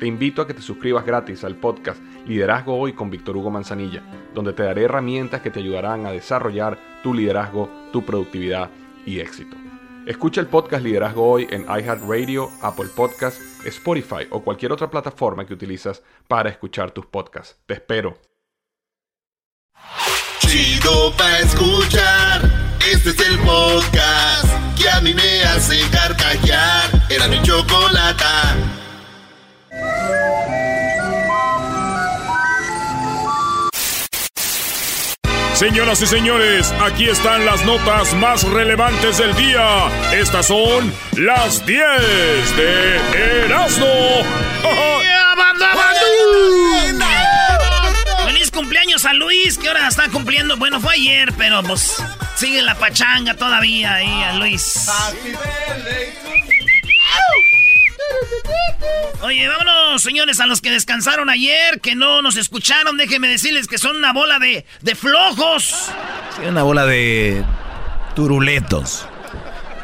Te invito a que te suscribas gratis al podcast Liderazgo Hoy con Víctor Hugo Manzanilla, donde te daré herramientas que te ayudarán a desarrollar tu liderazgo, tu productividad y éxito. Escucha el podcast Liderazgo Hoy en iHeartRadio, Apple Podcasts, Spotify o cualquier otra plataforma que utilizas para escuchar tus podcasts. Te espero. Chido pa escuchar. Este es el podcast que a mí me hace carcajear. Era mi. Señoras y señores, aquí están las notas más relevantes del día. Estas son las 10 de Erasmo. Feliz cumpleaños a Luis, que ahora está cumpliendo. Bueno, fue ayer, pero pues sigue la pachanga todavía ahí a Luis. Oye, vámonos, señores, a los que descansaron ayer, que no nos escucharon, déjenme decirles que son una bola de, de flojos. Sí, una bola de turuletos.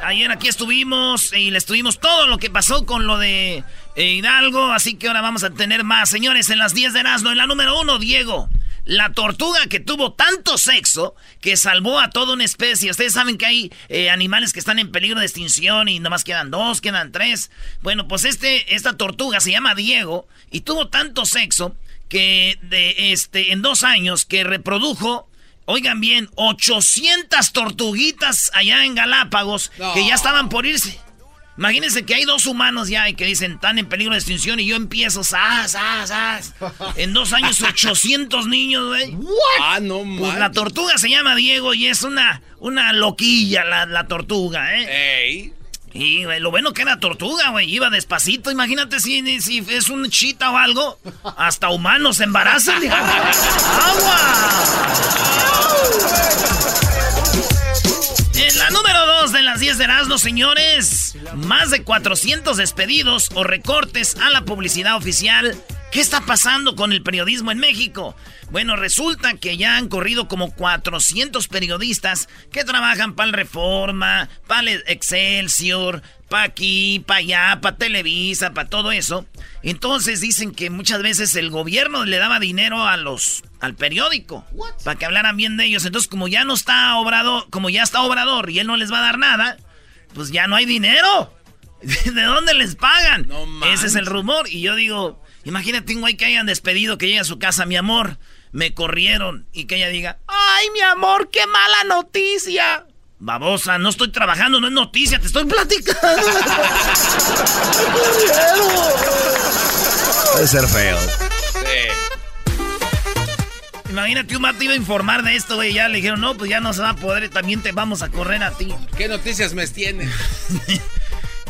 Ayer aquí estuvimos y les tuvimos todo lo que pasó con lo de eh, Hidalgo, así que ahora vamos a tener más. Señores, en las 10 de Erasmo, en la número uno, Diego. La tortuga que tuvo tanto sexo que salvó a toda una especie. Ustedes saben que hay eh, animales que están en peligro de extinción y nomás quedan dos, quedan tres. Bueno, pues este, esta tortuga se llama Diego y tuvo tanto sexo que de este, en dos años que reprodujo, oigan bien, 800 tortuguitas allá en Galápagos que ya estaban por irse. Imagínense que hay dos humanos ya y que dicen están en peligro de extinción y yo empiezo, ¡zas, zas, zas! En dos años, 800 niños, güey. Ah, no Pues la tortuga se llama Diego y es una, una loquilla la, la tortuga, ¿eh? Ey. Y güey, lo bueno que era tortuga, güey. Iba despacito. Imagínate si, si es un chita o algo. Hasta humanos se embarazan. ¡Agua! La número 2 de las 10 de Erasmo, señores. Más de 400 despedidos o recortes a la publicidad oficial. ¿Qué está pasando con el periodismo en México? Bueno, resulta que ya han corrido como 400 periodistas que trabajan para el Reforma, para el Excelsior, para aquí, para allá, para Televisa, para todo eso. Entonces dicen que muchas veces el gobierno le daba dinero a los al periódico para que hablaran bien de ellos. Entonces, como ya no está Obrador, como ya está Obrador y él no les va a dar nada, pues ya no hay dinero. ¿De dónde les pagan? No Ese es el rumor. Y yo digo, imagínate un güey que hayan despedido, que llegue a su casa, mi amor, me corrieron. Y que ella diga, ay, mi amor, qué mala noticia. Babosa, no estoy trabajando, no es noticia, te estoy platicando. Puede ser feo. Imagínate, un mato iba a informar de esto, güey. Ya le dijeron, no, pues ya no se va a poder, también te vamos a correr a ti. ¿Qué noticias me tienen?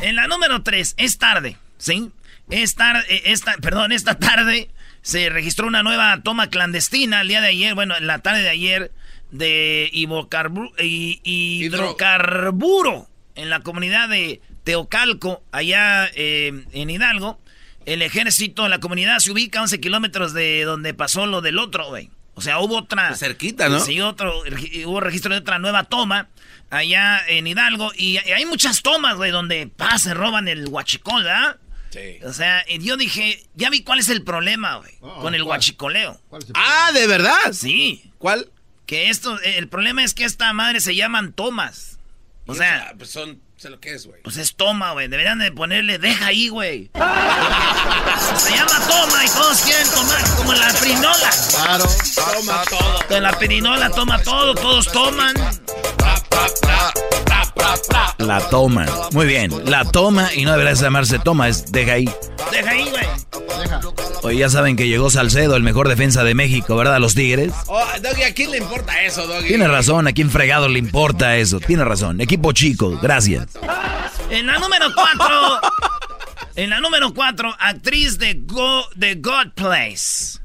En la número 3, es tarde, ¿sí? Es tarde, eh, esta, perdón, esta tarde se registró una nueva toma clandestina el día de ayer, bueno, en la tarde de ayer, de hidrocarburo, en la comunidad de Teocalco, allá eh, en Hidalgo. El ejército la comunidad se ubica a 11 kilómetros de donde pasó lo del otro, güey. O sea, hubo otra... Cerquita, ¿no? Sí, otro, hubo registro de otra nueva toma allá en Hidalgo. Y hay muchas tomas, güey, donde pa, se roban el huachicol, ¿verdad? Sí. O sea, y yo dije, ya vi cuál es el problema, güey, con el huachicoleo. Ah, ¿de verdad? Sí, ¿Cuál? que esto, el problema es que esta madre se llaman tomas. O sea, pues son, sé lo que es, güey. pues es toma, güey. Deberían de ponerle, deja ahí, güey. se llama toma y todos quieren tomar, como en la pirinola. Claro. Toma todo. En la pirinola toma todo, todos toman. La toma. Muy bien. La toma y no debería llamarse toma, es deja ahí. Deja ahí, güey. Oye, ya saben que llegó Salcedo, el mejor defensa de México, ¿verdad? Los Tigres. Oh, Doggy, ¿a quién le importa eso, Doggy? Tiene razón, a quién fregado le importa eso. Tiene razón. Equipo chico, gracias. En la número 4. en la número 4, actriz de, Go, de God Place.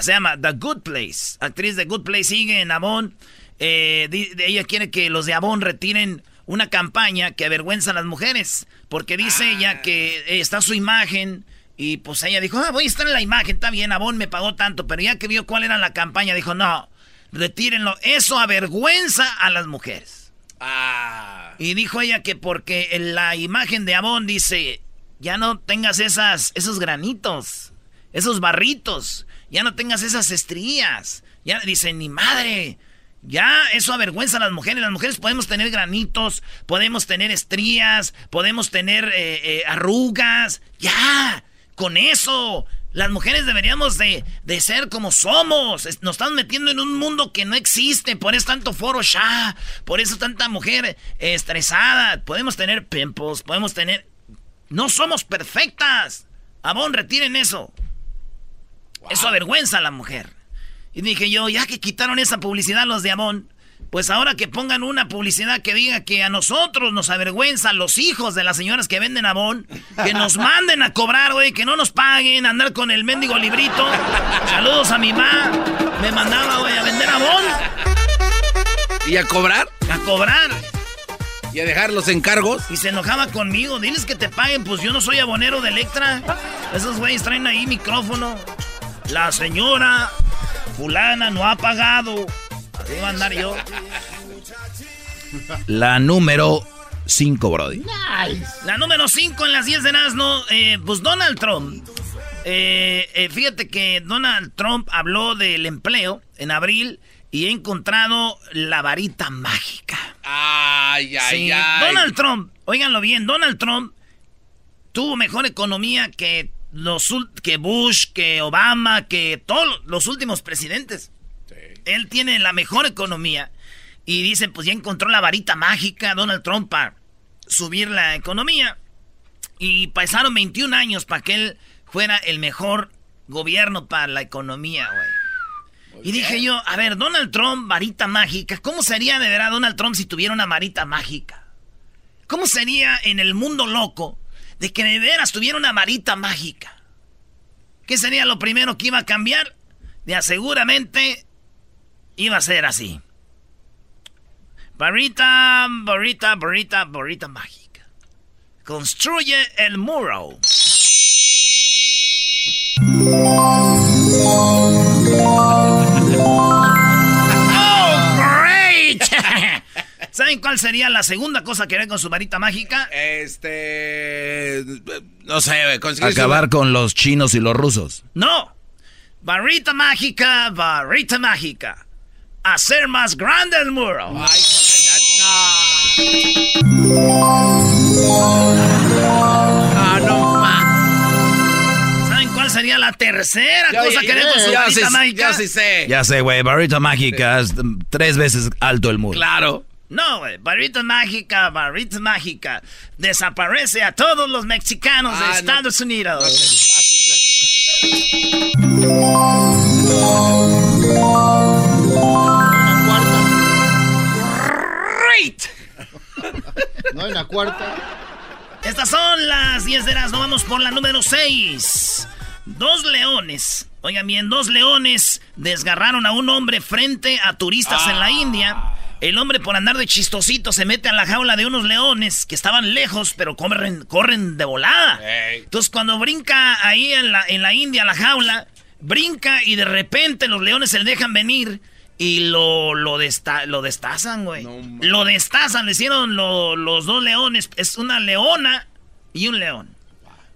Se llama The Good Place. Actriz de Good Place sigue en Avon. Eh, ella quiere que los de Avon retiren una campaña que avergüenza a las mujeres. Porque dice ella ah. que eh, está su imagen. Y pues ella dijo, ah, voy a estar en la imagen, está bien, Avon me pagó tanto. Pero ya que vio cuál era la campaña, dijo, no, retírenlo. Eso avergüenza a las mujeres. Ah. Y dijo ella que porque en la imagen de Avon dice, ya no tengas esas, esos granitos, esos barritos, ya no tengas esas estrías. Ya dice, ni madre, ya, eso avergüenza a las mujeres. Las mujeres podemos tener granitos, podemos tener estrías, podemos tener eh, eh, arrugas. Ya, con eso. Las mujeres deberíamos de, ser como somos. Nos estamos metiendo en un mundo que no existe. Por eso tanto foro ya. Por eso tanta mujer estresada. Podemos tener pimples, podemos tener... No somos perfectas. Abón, retiren eso. Eso avergüenza a la mujer. Y dije yo, ya que quitaron esa publicidad los de Amón, pues ahora que pongan una publicidad que diga que a nosotros nos avergüenza, los hijos de las señoras que venden Amón, que nos manden a cobrar, güey, que no nos paguen, andar con el mendigo librito. Saludos a mi mamá, me mandaba, güey, a vender Amón. ¿Y a cobrar? A cobrar. ¿Y a dejar los encargos? Y se enojaba conmigo. Diles que te paguen, pues yo no soy abonero de Electra. Esos güeyes traen ahí micrófono. La señora fulana no ha pagado. Así va a andar yo. La número 5, Brody. La número 5 en las 10 de Nazno, eh, pues Donald Trump. Eh, eh, fíjate que Donald Trump habló del empleo en abril y he encontrado la varita mágica. Ay, ay, ay. Donald Trump, óiganlo bien, Donald Trump tuvo mejor economía que los, que Bush, que Obama, que todos los últimos presidentes. Él tiene la mejor economía. Y dicen, pues ya encontró la varita mágica Donald Trump para subir la economía. Y pasaron 21 años para que él fuera el mejor gobierno para la economía, güey. Y dije yo, a ver, Donald Trump, varita mágica, ¿cómo sería de verdad Donald Trump si tuviera una varita mágica? ¿Cómo sería en el mundo loco de que de veras tuviera una varita mágica. ¿Qué sería lo primero que iba a cambiar? Ya seguramente iba a ser así. Varita, varita, varita, varita mágica. Construye el muro. ¿Saben cuál sería la segunda cosa que haría con su varita mágica? Este. No sé, Acabar con los chinos y los rusos. No. Varita mágica, varita mágica. Hacer más grande el muro. Ay, ¿Saben cuál sería la tercera cosa que haría con su varita mágica? Ya sí sé. Ya sé, güey. Varita mágica es tres veces alto el muro. Claro. No, güey. Mágica, barrita mágica. Desaparece a todos los mexicanos de ah, Estados Unidos. No hay una cuarta. Estas son las 10 de las. No vamos por la número 6. Dos leones. Oigan bien, dos leones desgarraron a un hombre frente a turistas en la India. El hombre por andar de chistosito se mete a la jaula de unos leones que estaban lejos, pero corren, corren de volada. Entonces cuando brinca ahí en la, en la India la jaula, brinca y de repente los leones se le dejan venir y lo, lo, lo destazan, güey. lo destazan, le hicieron los dos leones. Es una leona y un león.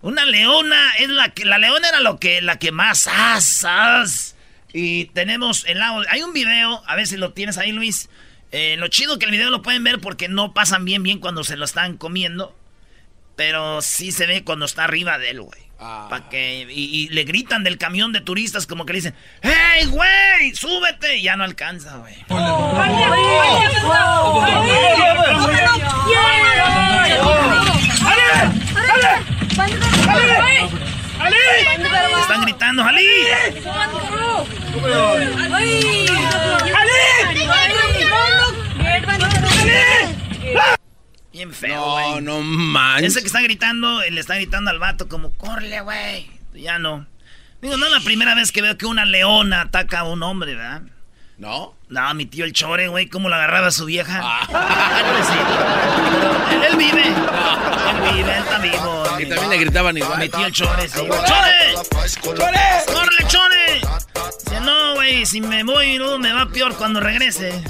Una leona es la que... La leona era lo que, la que más... As, Y tenemos el lado... Hay un video, a ver si lo tienes ahí, Luis eh, lo chido que el video lo pueden ver porque no pasan bien bien cuando se lo están comiendo. Pero sí se ve cuando está arriba de él, güey. Ah. que, y, le gritan del camión de turistas como que le dicen, ¡Hey, güey! ¡Súbete! Y ya no alcanza, güey. Están gritando, ¡Jalí! Bien feo, No, no manches. Ese que está gritando, le está gritando al vato como, corre, güey. Ya no. Digo, no es la primera vez que veo que una leona ataca a un hombre, ¿verdad? ¿No? No, mi tío el chore, güey, cómo lo agarraba a su vieja. Ah. Pobrecito. él, él vive. Él vive, él está vivo. Y también le gritaban igual. Mi tío el chore, sí. ¡Chore! ¡Chore! ¡Córrele, chore! Dice, no, güey, si me voy, no, me va peor cuando regrese.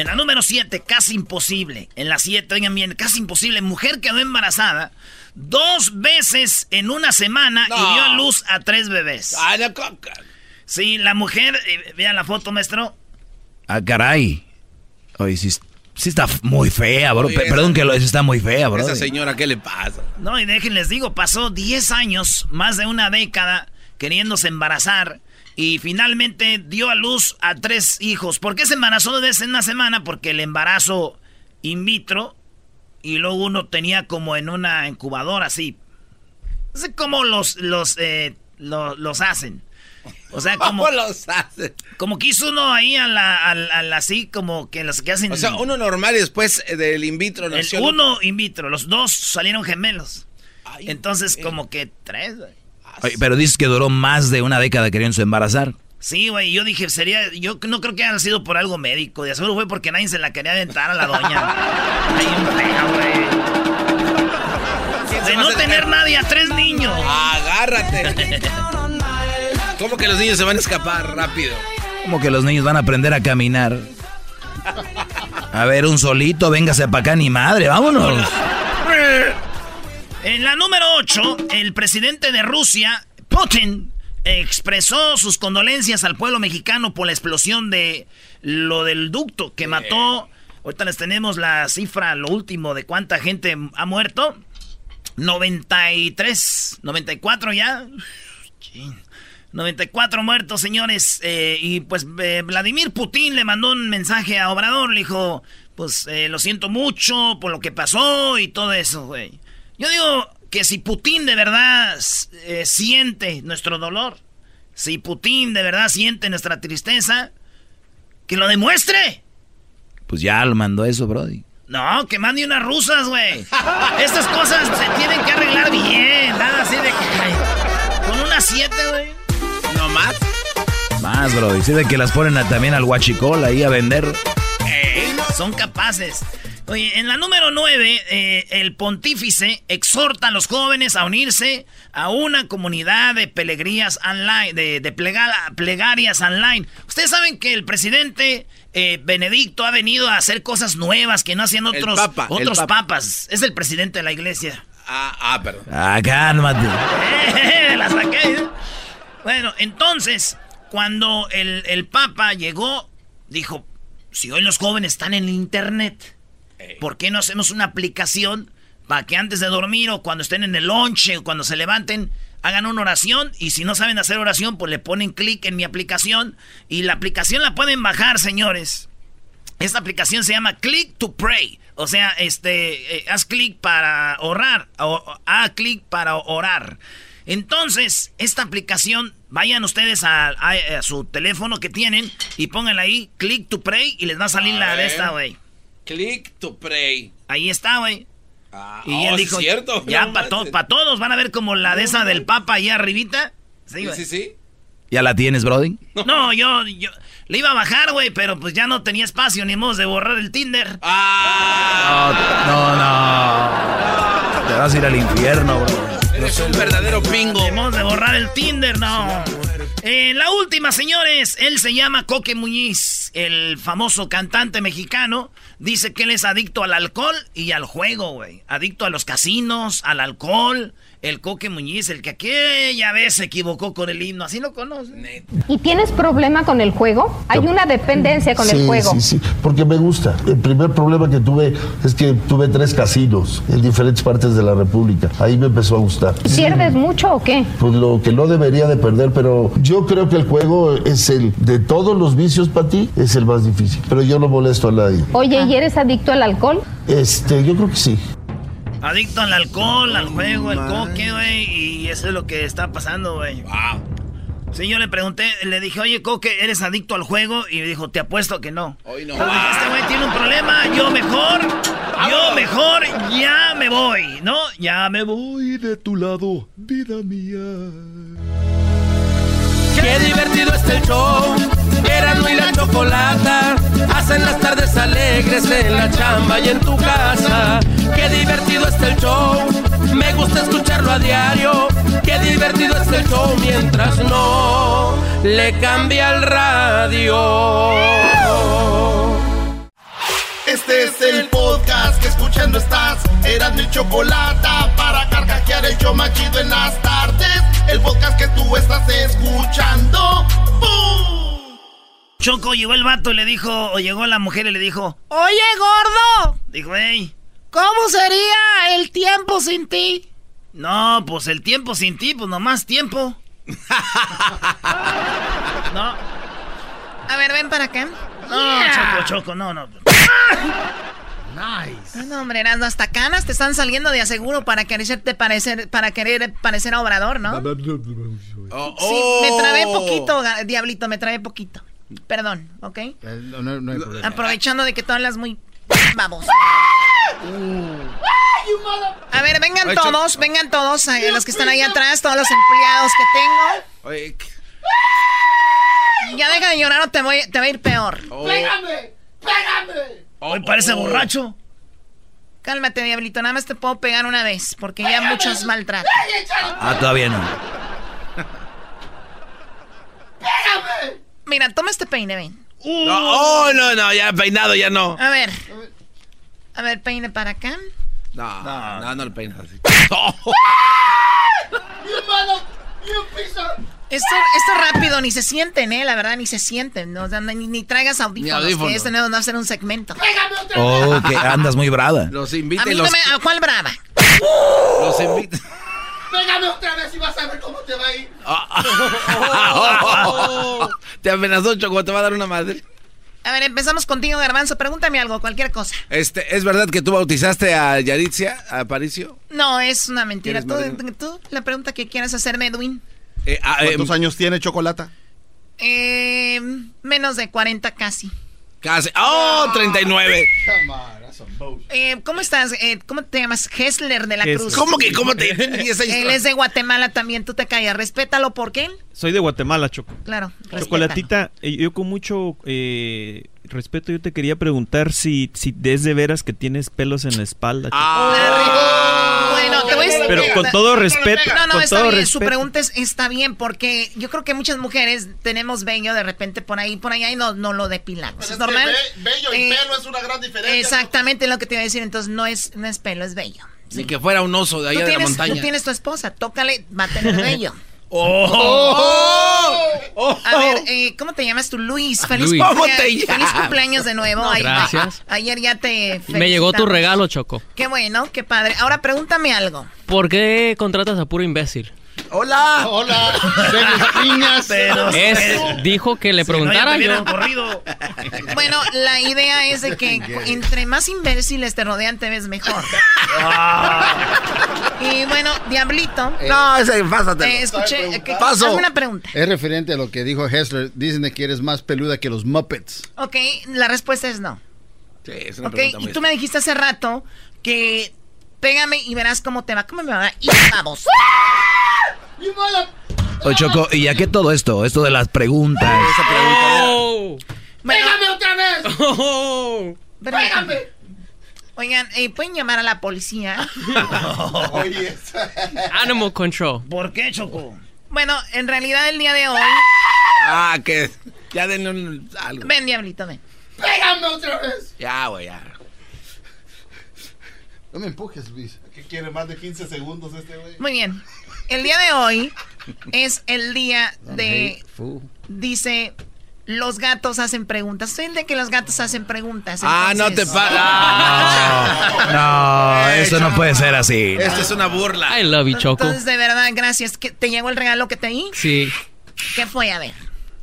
En la número 7, casi imposible. En la 7, oigan bien, casi imposible. Mujer quedó embarazada dos veces en una semana y dio a luz a tres bebés. Co- co- Sí, la mujer, eh, vean la foto, maestro. Ah, caray. Oye, sí, sí está muy fea, bro. Oye, Pe- esa- Perdón que lo está muy fea, bro. Esa señora, ¿qué le pasa? No, y déjenles digo, pasó 10 años, más de una década, queriéndose embarazar. Y finalmente dio a luz a tres hijos. ¿Por qué se embarazó de vez en una semana? Porque el embarazo in vitro y luego uno tenía como en una incubadora así. No sé cómo los, los, eh, lo- los hacen. O sea, como, ¿Cómo los hace? como que hizo uno ahí a la, a la- a la- así, como que los que hacen... O sea, uno normal y después eh, del in vitro el nació. uno in vitro, los dos salieron gemelos. Ay, Entonces, eh. como que tres. Oye, pero dices que duró más de una década queriéndose embarazar. Sí, güey, yo dije, sería, yo no creo que haya sido por algo médico, de seguro fue porque nadie se la quería aventar a la doña. Ay, güey. ¿Quién se De no tener nadie a tres niños. Agárrate. ¿Cómo que los niños se van a escapar rápido? Como que los niños van a aprender a caminar. A ver, un solito, véngase para acá, ni madre, vámonos. En la número 8, el presidente de Rusia, Putin, expresó sus condolencias al pueblo mexicano por la explosión de lo del ducto que mató. Ahorita les tenemos la cifra, lo último de cuánta gente ha muerto. 93, 94 ya. Chin. 94 muertos, señores. Eh, y pues eh, Vladimir Putin le mandó un mensaje a Obrador. Le dijo, pues eh, lo siento mucho por lo que pasó y todo eso, güey. Yo digo que si Putin de verdad eh, siente nuestro dolor, si Putin de verdad siente nuestra tristeza, que lo demuestre. Pues ya lo mandó eso, Brody. No, que mande unas rusas, güey. Estas cosas se tienen que arreglar bien. Nada así de que... ay, Con unas siete, güey. ¿No más? Más, Brody. Sí, de que las ponen a- también al guachicol ahí a vender. Son capaces. Oye, en la número 9, el pontífice exhorta a los jóvenes a unirse a una comunidad de pelegrías online, de, de plega- plegarias online. Ustedes saben que el presidente eh, Benedicto ha venido a hacer cosas nuevas que no hacían El otros, papa, otros papa. papas. Es el presidente de la iglesia. Ah, ah, perdón. Ah, cálmate. ¡Eh! La saqué. ¿eh? Bueno, entonces, cuando el, el Papa llegó, dijo, si hoy los jóvenes están en internet, ¿por qué no hacemos una aplicación para que antes de dormir o cuando estén en el lonche o cuando se levanten, hagan una oración y si no saben hacer oración, pues le ponen clic en mi aplicación y la aplicación la pueden bajar, señores. Esta aplicación se llama Click to Pray. O sea, este, eh, haz clic para orar. O, haz clic para orar. Entonces, esta aplicación, vayan ustedes a, a- a su teléfono que tienen y pónganle ahí Click to Pray y les va a salir A la de esta, güey. Click to pray. Ahí está, güey. Ah, Y oh, él sí dijo, es cierto. ya no para manches. todos, van a ver como la de esa del Papa allá arribita. Sí, Sí, sí, sí. ¿Ya la tienes, Brody? No, yo, yo le iba a bajar, güey, pero pues ya no tenía espacio ni modo de borrar el Tinder. Ah, No, no. Te vas a ir al infierno, bro. eres un verdadero pingo. Debemos de borrar el Tinder, no. Eh, la última, señores, él se llama Coque Muñiz, el famoso cantante mexicano. Dice que él es adicto al alcohol y al juego, güey. Adicto a los casinos, al alcohol. El Coque Muñiz, el que aquella vez se equivocó con el himno. Así lo conocen. ¿Y tienes problema con el juego? Hay una dependencia con el Sí, juego. Sí, sí, porque me gusta. El primer problema que tuve es que tuve tres casinos en diferentes partes de la República. Ahí me empezó a gustar. ¿Pierdes mucho o qué? Pues lo que no debería de perder, pero yo creo que el juego es el de todos los vicios para ti, es el más difícil. Pero yo no molesto a nadie. Oye, ¿y eres adicto al alcohol? Este, yo creo que sí. Adicto al alcohol, al juego, al coque, güey. Y eso es lo que está pasando, güey. Wow. Sí, yo le pregunté, le dije, oye, Coque, ¿eres adicto al juego? Y me dijo, te apuesto que no. Hoy no. Dije, este güey tiene un problema, yo mejor Yo mejor ya me voy, ¿no? Ya me voy de tu lado, vida mía. Qué divertido está el show. Erasmo y la chocolata hacen las tardes alegres en la chamba y en tu casa. Qué divertido está el show. Me gusta escucharlo a diario. Qué divertido está el show mientras no le cambia el radio. Este es el podcast que escuchando estás. Eran mi chocolate para carcajear el show machido en las tardes. El podcast que tú estás escuchando. Choco, llegó el vato y le dijo, o llegó la mujer y le dijo, Oye, gordo. Dijo, hey. ¿Cómo sería el tiempo sin ti? No, pues el tiempo sin ti, pues nomás tiempo. no. A ver, ven para acá. No, Choco, Choco, no, no. Nice. No, hombre, Erasmo, hasta canas te están saliendo de aseguro para quererte parecer, para querer parecer a Obrador, ¿no? Oh, Sí, me oh. trabé poquito, Diablito, me trabé poquito. Perdón, ¿ok? Eh, No, no- no hay problema. Aprovechando de que tú hablas muy vamos. A ver, vengan todos, vengan todos, eh, los que están ahí atrás, todos los empleados que tengo. Ya deja de llorar o te, voy, te va a ir peor. Oh. ¡Pégame! ¡Pégame! Hoy parece borracho. Cálmate, Diablito, nada más te puedo pegar una vez, porque ya muchos maltratos. Ah, todavía no. Mira, toma este peine, ven. No, oh, no, no, ya peinado, ya no. A ver. A ver, peine para acá. No, no, no, lo peinas así. ¡You mother... ¡You piece of... Esto, esto rápido, ni se sienten, ¿eh? La verdad, ni se sienten. No, O sea, ni, ni traigas audífonos, audífonos. que esto no va a ser un segmento. ¡Pégame otra Oh, que andas muy brava. Los A invita mí no los, me... ¿A cuál brava? los invita. ¡Pégame otra vez y vas a ver cómo te va a ir! Te amenazó, Choco, te va a dar una madre. A ver, empezamos contigo, Garbanzo. Pregúntame algo, cualquier cosa. Este, ¿es verdad que tú bautizaste a Yaritzia, a Aparicio? No, es una mentira. ¿Quieres Tú, tú, la pregunta que quieras hacerme, Edwin. Eh, ah, eh, ¿Cuántos años tiene Chocolata? Eh, menos de 40 casi. casi. ¡Oh! 39. Eh, ¿Cómo estás? Eh, ¿Cómo te llamas? Hessler de la Hessler. Cruz. ¿Cómo que cómo te.? 16 Él es de Guatemala también, tú te callas. Respétalo, ¿por qué? Soy de Guatemala, Choco. Claro, respétalo. Chocolatita, eh, yo con mucho eh, respeto, yo te quería preguntar si, si es de veras que tienes pelos en la espalda. Ah, Bueno, te voy a Pero con todo respeto, No, no, con está todo bien. Su respeto. pregunta es- está bien porque yo creo que muchas mujeres tenemos vello de repente por ahí, por allá y no, no lo depilamos. Pero es normal. bello y Eh, pelo es una gran diferencia. Exactamente lo que te iba a decir. Entonces no es, no es pelo, es vello. Ni que fuera un oso de allá de la montaña. tú tienes tu esposa, tócale, va a tener vello. ¡Oh! A ver, eh, ¿cómo te llamas tú? Luis. Feliz, Luis. ¿Cómo cumplea- te feliz cumpleaños de nuevo. Ay- Gracias. a- ayer ya te Me llegó tu regalo, Choco. Qué bueno, qué padre. Ahora pregúntame algo. ¿Por qué contratas a puro imbécil? ¡Hola! Hola, de mis piñas. Pero Es, dijo que le si no, preguntara yo. corrido. Bueno, la idea es de que entre más imbéciles te rodean, te ves mejor. Y bueno, Diablito, No, ese, pásate. eh, escuché. que- Paso. hazme una pregunta. Es referente a lo que dijo Hessler. Dicen que eres más peluda que los Muppets. Ok, la respuesta es no. Sí, es una Ok, pregunta y muy tú me dijiste hace rato que pégame y verás cómo te va. ¿Cómo me va? Y vamos. ¡You mother... Oye, Choco, ¿y a qué todo esto? Esto de las preguntas. Oh. Bueno, ¡Pégame otra vez! Oh. permítame. Oigan, eh, ¿pueden llamar a la policía? Oye, Animal control. ¿Por qué, Choco? Bueno, en realidad el día de hoy... Ah, que. Ya denle un, algo. Ven, Diablito, ven. ¡Pégame otra vez! Ya, güey, ya. No me empujes, Luis. ¿Qué quiere más de 15 segundos este güey? Muy bien. El día de hoy es el día de... Dice... Los gatos hacen preguntas. Soy el de que los gatos hacen preguntas. Ah, no te pagas. No, eso no puede ser así. Esto es una burla. I love you, Choco. Entonces, de verdad, gracias. ¿Que ¿Te llegó el regalo que te di? Sí, ¿Qué fue? A ver.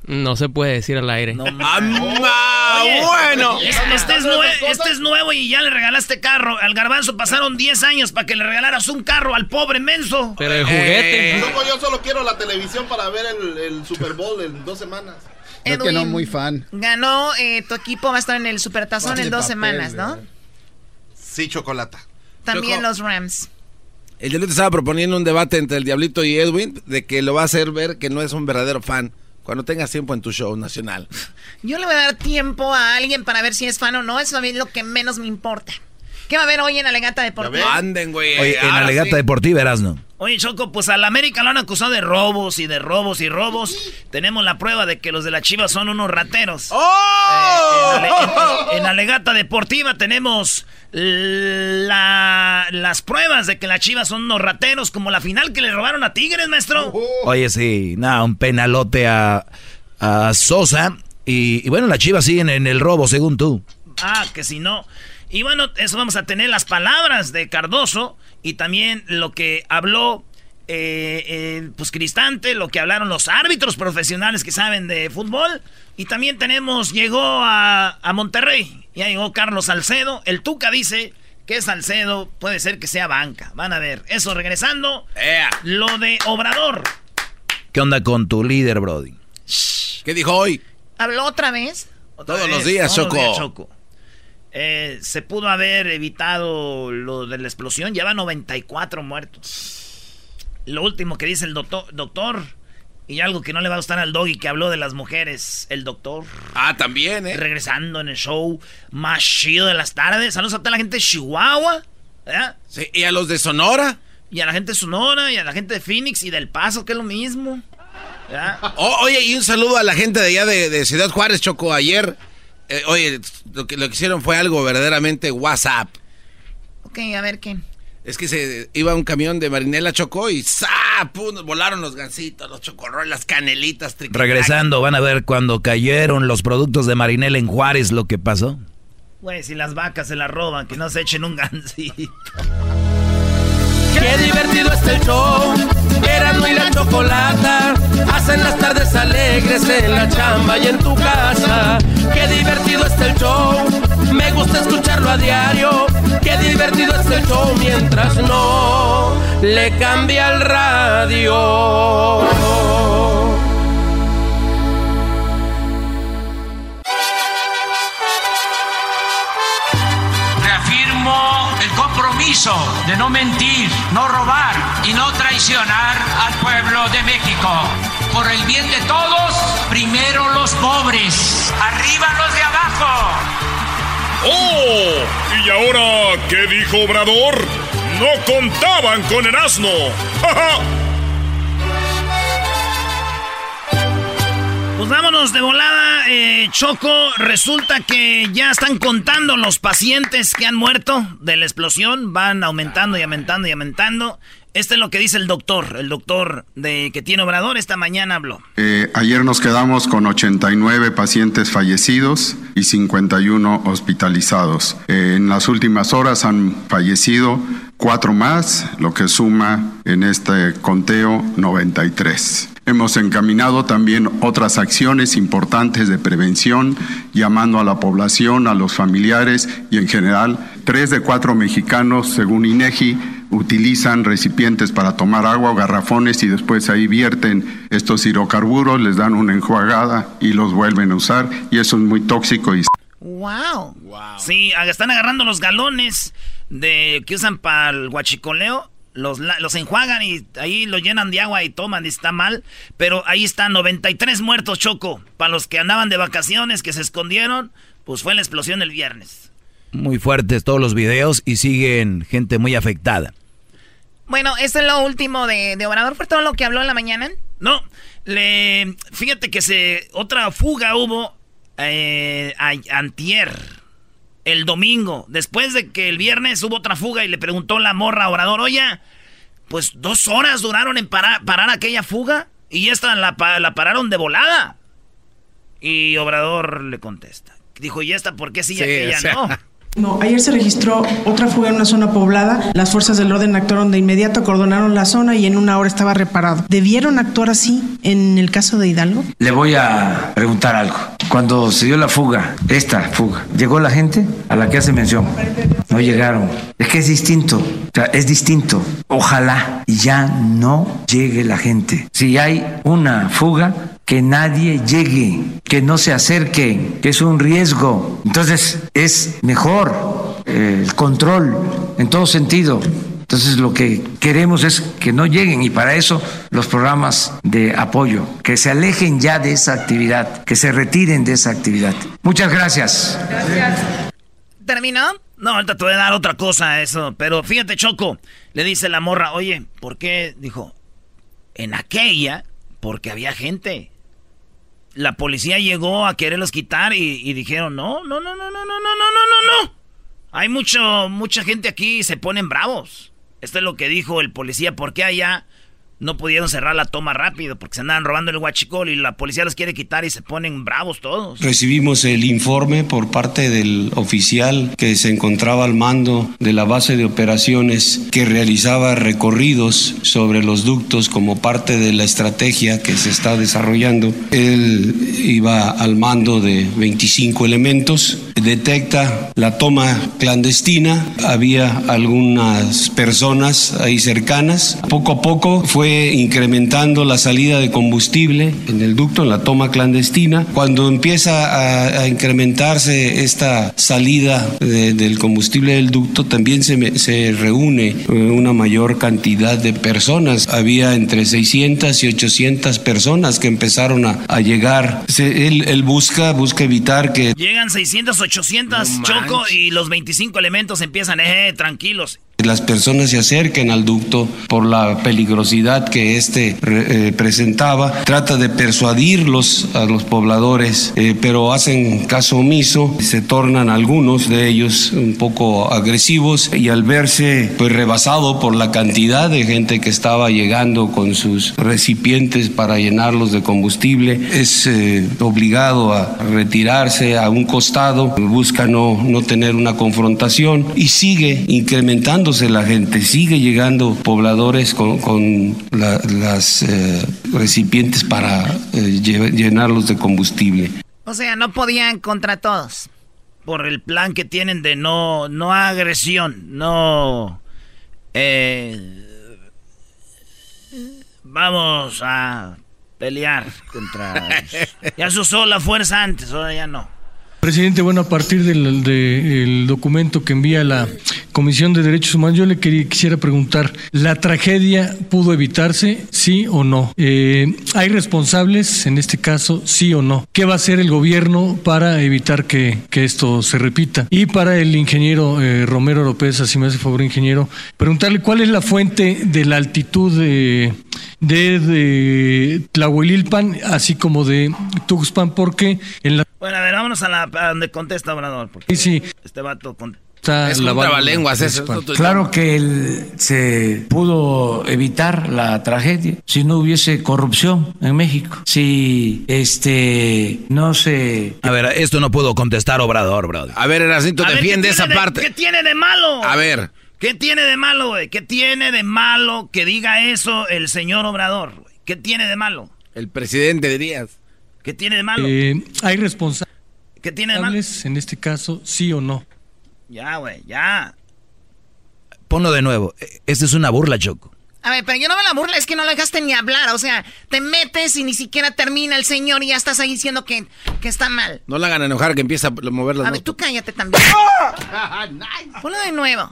No se puede decir al aire. Ah, ma, bueno. Es- Este es, nue- este es nuevo y ya le regalaste carro. Al garbanzo pasaron 10 años para que le regalaras un carro al pobre menso. Pero el juguete. Eh. Loco, yo solo quiero la televisión para ver el, el Super Bowl en dos semanas. Yo que no, Edwin, muy fan. Ganó, eh, tu equipo va a estar en el Supertazón De en dos papel, semanas, ¿no? Sí, chocolata. También los Rams. El Diablito estaba proponiendo un debate entre el Diablito y Edwin de que lo va a hacer ver que no es un verdadero fan cuando tengas tiempo en tu show nacional. Yo le voy a dar tiempo a alguien para ver si es fan o no. Eso a mí es lo que menos me importa. ¿Qué va a haber hoy en Alegata Deportiva? Anden, güey. Oye, en ahora Alegata sí. Deportiva, Erasno. Oye, Choco, pues al América lo han acusado de robos y de robos y robos. Tenemos la prueba de que los de la Chivas son unos rateros. ¡Oh! Eh, en, ale- en- en Alegata Deportiva tenemos la- las pruebas de que las Chivas son unos rateros, como la final que le robaron a Tigres, maestro. Oye, sí, nada, un penalote a, a Sosa. Y, y bueno, las chivas siguen en el robo, según tú. Ah, que si no. Y bueno, eso vamos a tener las palabras de Cardoso y también lo que habló eh, pues Cristante, lo que hablaron los árbitros profesionales que saben de fútbol. Y también tenemos, llegó a, a Monterrey, ya llegó Carlos Salcedo. El Tuca dice que Salcedo puede ser que sea banca. Van a ver, eso regresando. Lo de Obrador. ¿Qué onda con tu líder, Brody? ¿Qué dijo hoy? ¿Habló otra vez? Otra Todos los vez, días, todos los Choco. días, Choco. Eh, se pudo haber evitado lo de la explosión. Lleva 94 muertos. Lo último que dice el doctor, doctor y algo que no le va a gustar al doggy que habló de las mujeres, el doctor. Ah, también, ¿eh? Regresando en el show más chido de las tardes. Saludos a toda la gente de Chihuahua. ¿Y a los de Sonora? Y a la gente de Sonora, y a la gente de Phoenix y del Paso, que es lo mismo. Oh, oye, y un saludo a la gente de allá de, de Ciudad Juárez, Choco. Ayer, eh, oye, lo que, lo que hicieron fue algo verdaderamente WhatsApp. Ok, a ver qué. Es que se iba un camión de Marinela Chocó y ¡zap! Pum, Volaron los gansitos, los chocorroles, las canelitas. Regresando, van a ver cuando cayeron los productos de Marinela en Juárez lo que pasó. Güey, si las vacas se las roban, que no se echen un gansito. Qué divertido está el show. Hacen las tardes alegres en la chamba y en tu casa. Qué divertido está el show. Me gusta escucharlo a diario. Qué divertido está el show mientras no le cambia el radio. Reafirmo el compromiso de no mentir, no robar y no traicionar al pueblo de México. Por el bien de todos, primero los pobres, arriba los de abajo. ¡Oh! ¿Y ahora qué dijo Obrador? No contaban con el asno. ¡Ja, ja! Pues vámonos de volada, eh, Choco. Resulta que ya están contando los pacientes que han muerto de la explosión. Van aumentando y aumentando y aumentando. Este es lo que dice el doctor. El doctor de que tiene Obrador esta mañana habló. Eh, ayer nos quedamos con 89 pacientes fallecidos y 51 hospitalizados. Eh, en las últimas horas han fallecido cuatro más, lo que suma en este conteo 93. Hemos encaminado también otras acciones importantes de prevención, llamando a la población, a los familiares y en general, tres de cuatro mexicanos, según INEGI, utilizan recipientes para tomar agua o garrafones y después ahí vierten estos hidrocarburos, les dan una enjuagada y los vuelven a usar y eso es muy tóxico y Wow. Sí, están agarrando los galones de que usan para el guachicoleo. Los, los enjuagan y ahí lo llenan de agua y toman y está mal. Pero ahí están 93 muertos, Choco. Para los que andaban de vacaciones, que se escondieron, pues fue la explosión el viernes. Muy fuertes todos los videos y siguen gente muy afectada. Bueno, esto es lo último de, de Obrador. ¿Fue todo lo que habló en la mañana? No, le, fíjate que se otra fuga hubo eh, a- antier, el domingo, después de que el viernes hubo otra fuga y le preguntó la morra a Obrador, oye, pues dos horas duraron en parar, parar aquella fuga y esta la, la pararon de volada. Y Obrador le contesta, dijo, ¿y esta por qué sí y Sí, aquella o sea. no? No, ayer se registró otra fuga en una zona poblada. Las fuerzas del orden actuaron de inmediato, acordonaron la zona y en una hora estaba reparado. ¿Debieron actuar así en el caso de Hidalgo? Le voy a preguntar algo. Cuando se dio la fuga, esta fuga, ¿llegó la gente a la que hace mención? No llegaron. Es que es distinto. O sea, es distinto. Ojalá ya no llegue la gente. Si hay una fuga, que nadie llegue, que no se acerque, que es un riesgo. Entonces es mejor eh, el control en todo sentido. Entonces lo que queremos es que no lleguen y para eso los programas de apoyo, que se alejen ya de esa actividad, que se retiren de esa actividad. Muchas gracias. ¿Terminó? No, ahorita te voy a dar otra cosa a eso. Pero fíjate, Choco, le dice la morra, oye, ¿por qué? Dijo, en aquella, porque había gente. La policía llegó a quererlos quitar y, y dijeron, no, no, no, no, no, no, no, no, no, no. Hay mucho, mucha gente aquí y se ponen bravos. Esto es lo que dijo el policía, ¿por qué allá no pudieron cerrar la toma rápido? Porque se andaban robando el guachicol y la policía los quiere quitar y se ponen bravos todos. Recibimos el informe por parte del oficial que se encontraba al mando de la base de operaciones que realizaba recorridos sobre los ductos como parte de la estrategia que se está desarrollando. Él iba al mando de 25 elementos, detecta la toma clandestina, había algunas personas ahí cercanas. Poco a poco fue incrementando la salida de combustible en el ducto, en la toma clandestina. Cuando empieza a, a incrementarse esta salida de- del combustible del ducto, también se, me- se reúne eh, una mayor cantidad de personas. Había entre 600 y 800 personas que empezaron a, a llegar. Se- él, él busca, busca evitar que Llegan 600, 800, Choco, y los 25 elementos empiezan, eh, tranquilos. Las personas se acerquen al ducto por la peligrosidad que éste eh, presentaba. Trata de persuadirlos a los pobladores, eh, pero hacen caso omiso. Se tornan algunos de ellos un poco agresivos y al verse pues rebasado por la cantidad de gente que estaba llegando con sus recipientes para llenarlos de combustible, es eh, obligado a retirarse a un costado, busca no, no tener una confrontación y sigue la gente, sigue llegando pobladores con, con la- las eh, recipientes para eh, lle- llenarlos de combustible. O sea, no podían contra todos. Por el plan que tienen de no, no agresión, no... eh, vamos a pelear contra... Ya se usó la fuerza antes, ahora ya no. Presidente, bueno, a partir del, documento que envía la Comisión de Derechos Humanos, yo le quería, quisiera preguntar, ¿la tragedia pudo evitarse, sí o no? Eh, ¿Hay responsables en este caso, sí o no? ¿Qué va a hacer el gobierno para evitar que, que esto se repita? Y para el ingeniero eh, Romero López, así me hace favor, ingeniero, preguntarle cuál es la fuente de la altitud de, de, de Tlahuelilpan, así como de Tuxpan, porque en la... Bueno, a ver, vámonos a, la, a donde contesta Obrador. Porque Sí, sí. Este vato con... Está Es la un trabalenguas, eso. Claro que el- se pudo evitar la tragedia si no hubiese corrupción en México, si este no se A ver, esto no puedo contestar, Obrador, brother. A ver, Erasito, defiende ¿qué esa de- parte. ¿Qué tiene de malo? A ver. ¿Qué tiene de malo, güey? ¿Qué tiene de malo que diga eso el señor Obrador? güey? ¿Qué tiene de malo? El presidente dirías. ¿Qué tiene de malo? Eh, ¿Hay responsables ¿Qué tiene de malo? en este caso, sí o no? Ya, güey, ya. Ponlo de nuevo. Esta es una burla, Choco. A ver, pero yo no me la burla, es que no lo dejaste ni hablar. O sea, te metes y ni siquiera termina el señor y ya estás ahí diciendo que, que está mal. No la hagan enojar que empieza a mover las A ver, tú cállate también. Ponlo de nuevo.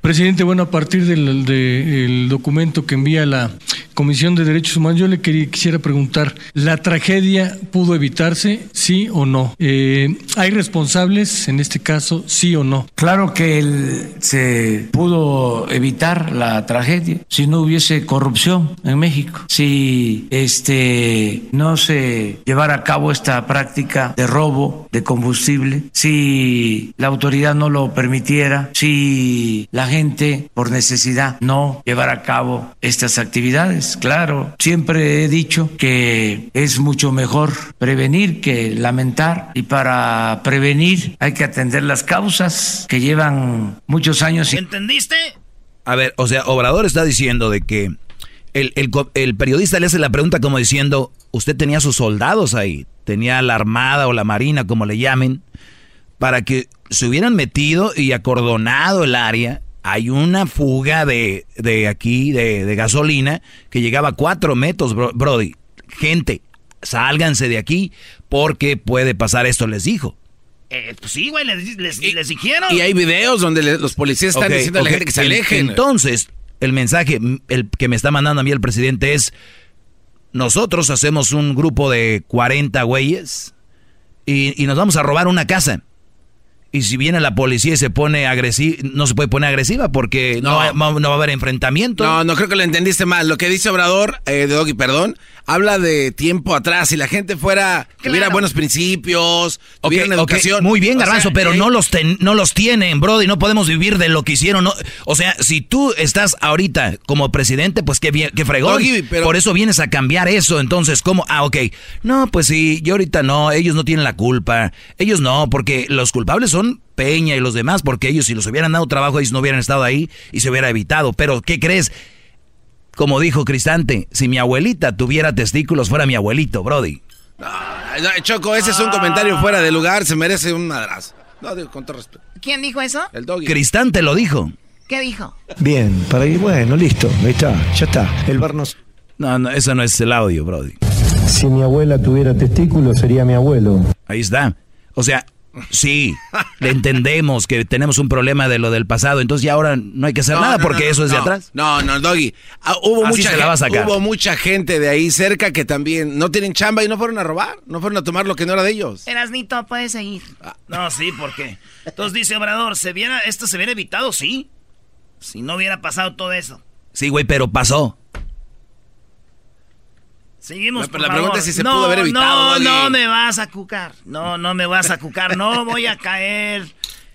Presidente, bueno, a partir del, documento que envía la Comisión de Derechos Humanos, yo le quería, quisiera preguntar, ¿la tragedia pudo evitarse, sí o no? Eh, ¿Hay responsables en este caso, sí o no? Claro que el- se pudo evitar la tragedia si no hubiese corrupción en México, si este no se llevara a cabo esta práctica de robo de combustible, si la autoridad no lo permitiera, si la gente por necesidad no llevara a cabo estas actividades. Claro, siempre he dicho que es mucho mejor prevenir que lamentar y para prevenir hay que atender las causas que llevan muchos años. ¿Entendiste? A ver, o sea, Obrador está diciendo de que el, el el periodista le hace la pregunta como diciendo, usted tenía sus soldados ahí, tenía la armada o la marina, como le llamen, para que se hubieran metido y acordonado el área. Hay una fuga de, de aquí, de, de gasolina, que llegaba a cuatro metros, bro- Brody. Gente, sálganse de aquí porque puede pasar esto, les dijo. Eh, pues sí, güey, les, les, les dijeron. Y hay videos donde le- los policías están diciendo a la gente que se En- alejen. Entonces, el mensaje el que me está mandando a mí el presidente es, nosotros hacemos un grupo de 40 güeyes y, y nos vamos a robar una casa. Y si viene la policía y se pone agresiva, no se puede poner agresiva porque no, va- no va a haber enfrentamiento. No, no creo que lo entendiste mal. Lo que dice Obrador, eh, de Doggy, perdón, habla de tiempo atrás. Si la gente fuera, tuviera buenos principios, tuviera una educación. muy bien, O sea, Garbanzo, pero eh, no los ten- no los tienen, Brody. No podemos vivir de lo que hicieron. no- o sea, si tú estás ahorita como presidente, pues qué bien, qué fregón. Doggy, pero- Por eso vienes a cambiar eso. Entonces, ¿cómo? Ah, ok. No, pues sí, yo ahorita no. Ellos no tienen la culpa. Ellos no, porque los culpables son Peña y los demás, porque ellos si los hubieran dado trabajo, ellos no hubieran estado ahí y se hubiera evitado. Pero, ¿qué crees? Como dijo Cristante, si mi abuelita tuviera testículos, fuera mi abuelito, Brody. no, Choco, ese es un comentario fuera de lugar, se merece un madrazo. No, digo, con todo respeto. ¿Quién dijo eso? El Doggy. Cristante lo dijo. ¿Qué dijo? Bien, para ir, bueno, listo, ahí está, ya está. El bar nos... No, no, eso no es el audio, Brody. Si mi abuela tuviera testículos, sería mi abuelo. Ahí está. O sea, sí, le entendemos que tenemos un problema de lo del pasado, entonces ya ahora no hay que hacer No, nada no, porque no, eso es de atrás. No, no, Doggy. Ah, hubo, Así mucha se la va a gen- sacar. hubo mucha gente de ahí cerca que también no tienen chamba y no fueron a robar, no fueron a tomar lo que no era de ellos. Erasnito, puedes seguir. No, sí, ¿por qué? Entonces dice Obrador, ¿se viera, ¿esto se hubiera evitado? Sí. Si no hubiera pasado todo eso. Sí, güey, pero pasó. Seguimos, La- por la favor. pregunta es si se no, pudo haber evitado, No, no me vas a cucar. No, no me vas a cucar. No voy a caer.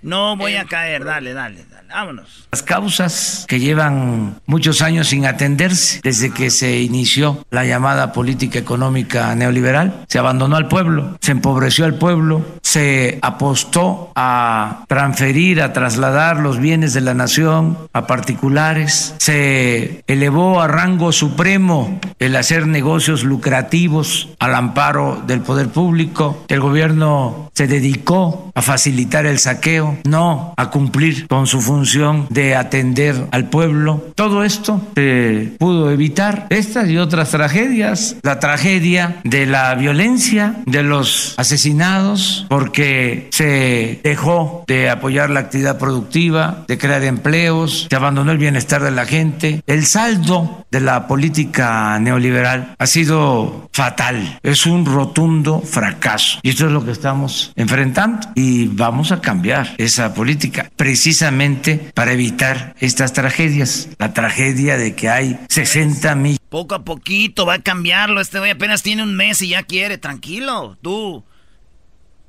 No voy a caer. Dale, dale, dale. Vámonos. Las causas que llevan muchos años sin atenderse desde que se inició la llamada política económica neoliberal. Se abandonó al pueblo, se empobreció al pueblo, se apostó a transferir, a trasladar los bienes de la nación a particulares, se elevó a rango supremo el hacer negocios lucrativos al amparo del poder público. El gobierno se dedicó a facilitar el saqueo, no a cumplir con su función de atender al pueblo. Todo esto se pudo evitar. Estas y otras tragedias, la tragedia de la violencia, de los asesinados, porque se dejó de apoyar la actividad productiva, de crear empleos, se abandonó el bienestar de la gente. El saldo de la política neoliberal ha sido fatal. Es un rotundo fracaso. Y esto es lo que estamos enfrentando. Y vamos a cambiar esa política precisamente para evitar estas tragedias. La tragedia de que hay 60 millones. Poco a poquito va a cambiarlo. Este güey apenas tiene un mes y ya quiere. Tranquilo, tú.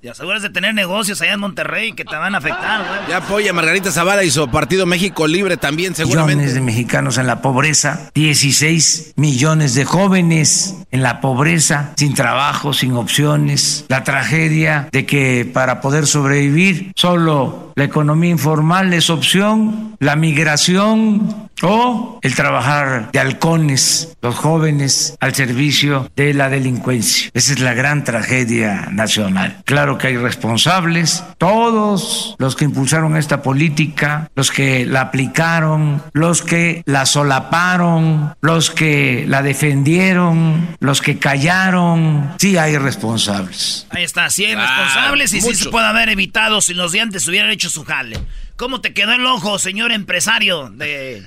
Te aseguras de tener negocios allá en Monterrey que te van a afectar, güey. Ya apoya a Margarita Zavala y su partido México Libre también, seguramente. millones de mexicanos en la pobreza, 16 millones de jóvenes en la pobreza, sin trabajo, sin opciones, la tragedia de que para poder sobrevivir solo la economía informal es opción, la migración o el trabajar de halcones, los jóvenes al servicio de la delincuencia. Esa es la gran tragedia nacional. Claro que hay responsables, todos los que impulsaron esta política, los que la aplicaron, los que la solaparon, los que la defendieron, los que callaron, sí hay responsables. Ahí está, sí hay Ah, responsables y sí se puede haber evitado si los de antes hubieran hecho su jale. ¿Cómo te quedó el ojo, señor empresario? De,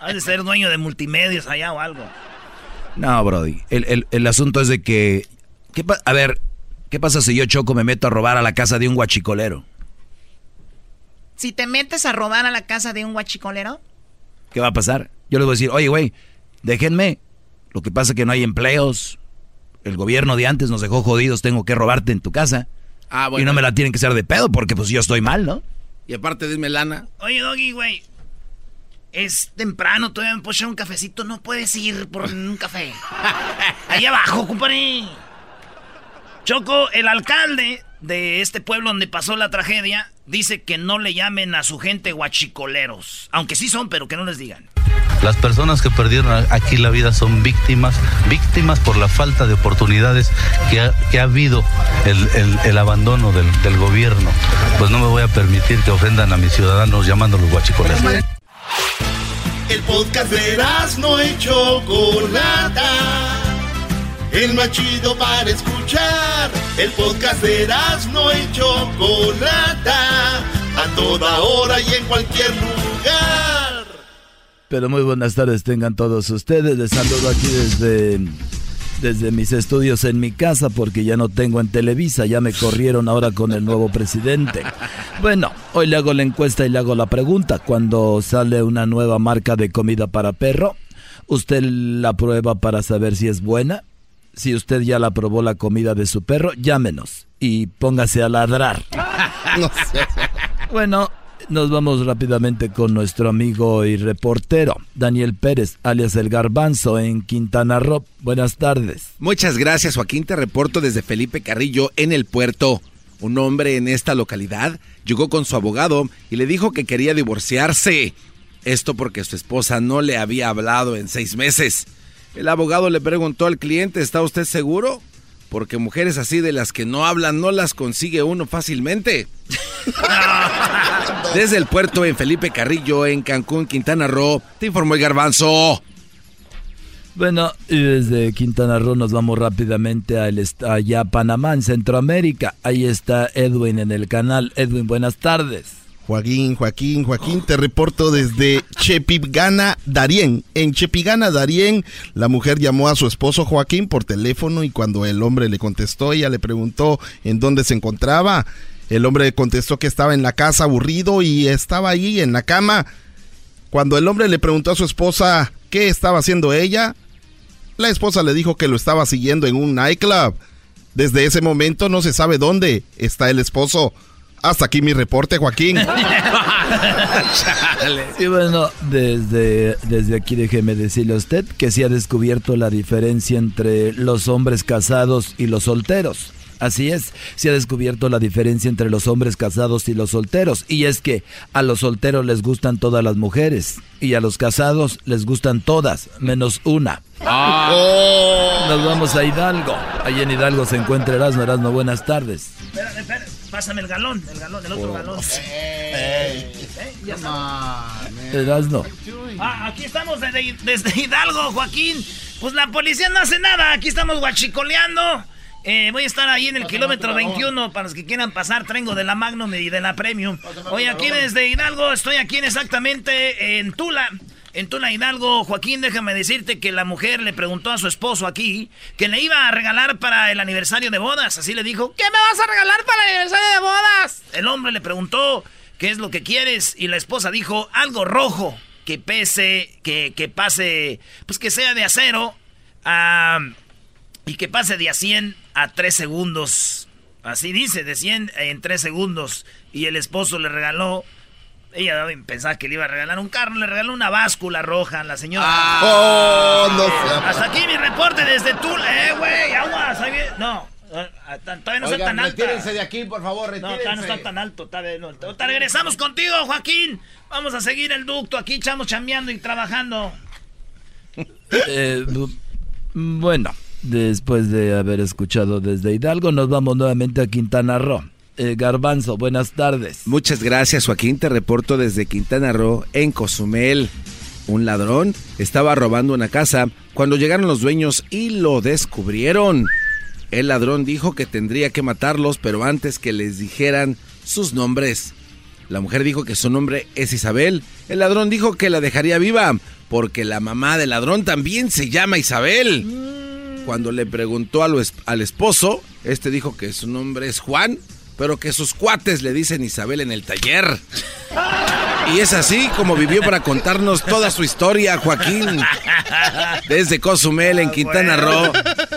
has de ser dueño de multimedios allá o algo. No, Brody. El, el- el asunto es de que. ¿qué pa- a ver, ¿qué pasa si yo choco me meto a robar a la casa de un guachicolero? Si te metes a robar a la casa de un guachicolero, ¿Qué va a pasar? Yo les voy a decir, oye, güey, déjenme. Lo que pasa es que no hay empleos. El gobierno de antes nos dejó jodidos, tengo que robarte en tu casa. Ah, bueno. Y no me la tienen que hacer de pedo porque pues yo estoy mal, ¿no? Y aparte, dime lana. Oye, Doggy, güey. Es temprano, todavía me puedo echar un cafecito. No puedes ir por un café. Ahí abajo, compadre. Choco, el alcalde de este pueblo donde pasó la tragedia dice que no le llamen a su gente guachicoleros. Aunque sí son, pero que no les digan. Las personas que perdieron aquí la vida son víctimas, víctimas por la falta de oportunidades que ha, que ha habido el, el- abandono del, del gobierno. Pues no me voy a permitir que ofendan a mis ciudadanos llamándolos guachicoleros. El podcast de no y Chocolata. El más chido para escuchar. El podcast de no y Chocolata. A toda hora y en cualquier lugar. Pero muy buenas tardes tengan todos ustedes. Les saludo aquí desde, desde mis estudios en mi casa porque ya no tengo en Televisa. Ya me corrieron ahora con el nuevo presidente. Bueno, hoy le hago la encuesta y le hago la pregunta. Cuando sale una nueva marca de comida para perro, ¿usted la prueba para saber si es buena? Si usted ya la probó la comida de su perro, llámenos y póngase a ladrar. No sé. Bueno, nos vamos rápidamente con nuestro amigo y reportero, Daniel Pérez, alias El Garbanzo, en Quintana Roo. Buenas tardes. Muchas gracias, Joaquín. Te reporto desde Felipe Carrillo en el puerto. Un hombre en esta localidad llegó con su abogado y le dijo que quería divorciarse. Esto porque su esposa no le había hablado en seis meses. El abogado le preguntó al cliente, ¿está usted seguro? Porque mujeres así de las que no hablan no las consigue uno fácilmente. Desde el puerto en Felipe Carrillo, en Cancún, Quintana Roo, te informó el garbanzo. Bueno, y desde Quintana Roo nos vamos rápidamente a el est- allá a Panamá, en Centroamérica. Ahí está Edwin en el canal. Edwin, buenas tardes. Joaquín, Joaquín, Joaquín, te reporto desde Chepigana, Darién. En Chepigana, Darién, la mujer llamó a su esposo Joaquín por teléfono y cuando el hombre le contestó, ella le preguntó en dónde se encontraba. El hombre contestó que estaba en la casa aburrido y estaba ahí en la cama. Cuando el hombre le preguntó a su esposa qué estaba haciendo ella, la esposa le dijo que lo estaba siguiendo en un nightclub. Desde ese momento no se sabe dónde está el esposo. Hasta aquí mi reporte, Joaquín. Y bueno, desde, desde aquí déjeme decirle a usted que se ha descubierto la diferencia entre los hombres casados y los solteros. Así es, se ha descubierto la diferencia entre los hombres casados y los solteros. Y es que a los solteros les gustan todas las mujeres y a los casados les gustan todas, menos una. Nos vamos a Hidalgo. Allí en Hidalgo se encuentra Erasmo. Erasmo, buenas tardes. Espérame, espérame. Pásame el galón, el galón, el otro galón. Eh, ya está. Erasmo. Ah, aquí estamos desde, desde Hidalgo, Joaquín. Pues la policía no hace nada. Aquí estamos guachicoleando. Eh, voy a estar ahí en el kilómetro 21 para los que quieran pasar. Traigo de la Magnum y de la Premium. Hoy aquí desde Hidalgo, estoy aquí en exactamente en Tula. En Tula Hidalgo, Joaquín, déjame decirte que la mujer le preguntó a su esposo aquí que le iba a regalar para el aniversario de bodas. Así le dijo, ¿qué me vas a regalar para el aniversario de bodas? El hombre le preguntó, ¿qué es lo que quieres? Y la esposa dijo, algo rojo, que pese, que, que pase, pues que sea de acero, ah, y que pase de a 100 a 3 segundos. Así dice, de 100 en 3 segundos. Y el esposo le regaló, ella pensaba que le iba a regalar un carro, le regaló una báscula roja a la señora. Oh, no sea- Hasta aquí mi reporte desde Tula. Eh, güey, aguas, ahí viene- No, eh, todavía no está tan alta. retírense de aquí, por favor, No, retírense. todavía no está tan alto. todavía no. Ahorita regresamos contigo, Joaquín. Vamos a seguir el ducto. Aquí estamos chambeando y trabajando. Eh, bu- bueno, después de haber escuchado desde Hidalgo, nos vamos nuevamente a Quintana Roo. Eh, Garbanzo, buenas tardes. Muchas gracias, Joaquín. Te reporto desde Quintana Roo, en Cozumel. Un ladrón estaba robando una casa cuando llegaron los dueños y lo descubrieron. El ladrón dijo que tendría que matarlos, pero antes que les dijeran sus nombres. La mujer dijo que su nombre es Isabel. El ladrón dijo que la dejaría viva, porque la mamá del ladrón también se llama Isabel. Cuando le preguntó a lo es- al esposo, este dijo que su nombre es Juan, pero que sus cuates le dicen Isabel en el taller. Y es así como vivió para contarnos toda su historia, Joaquín. Desde Cozumel, en Quintana Roo,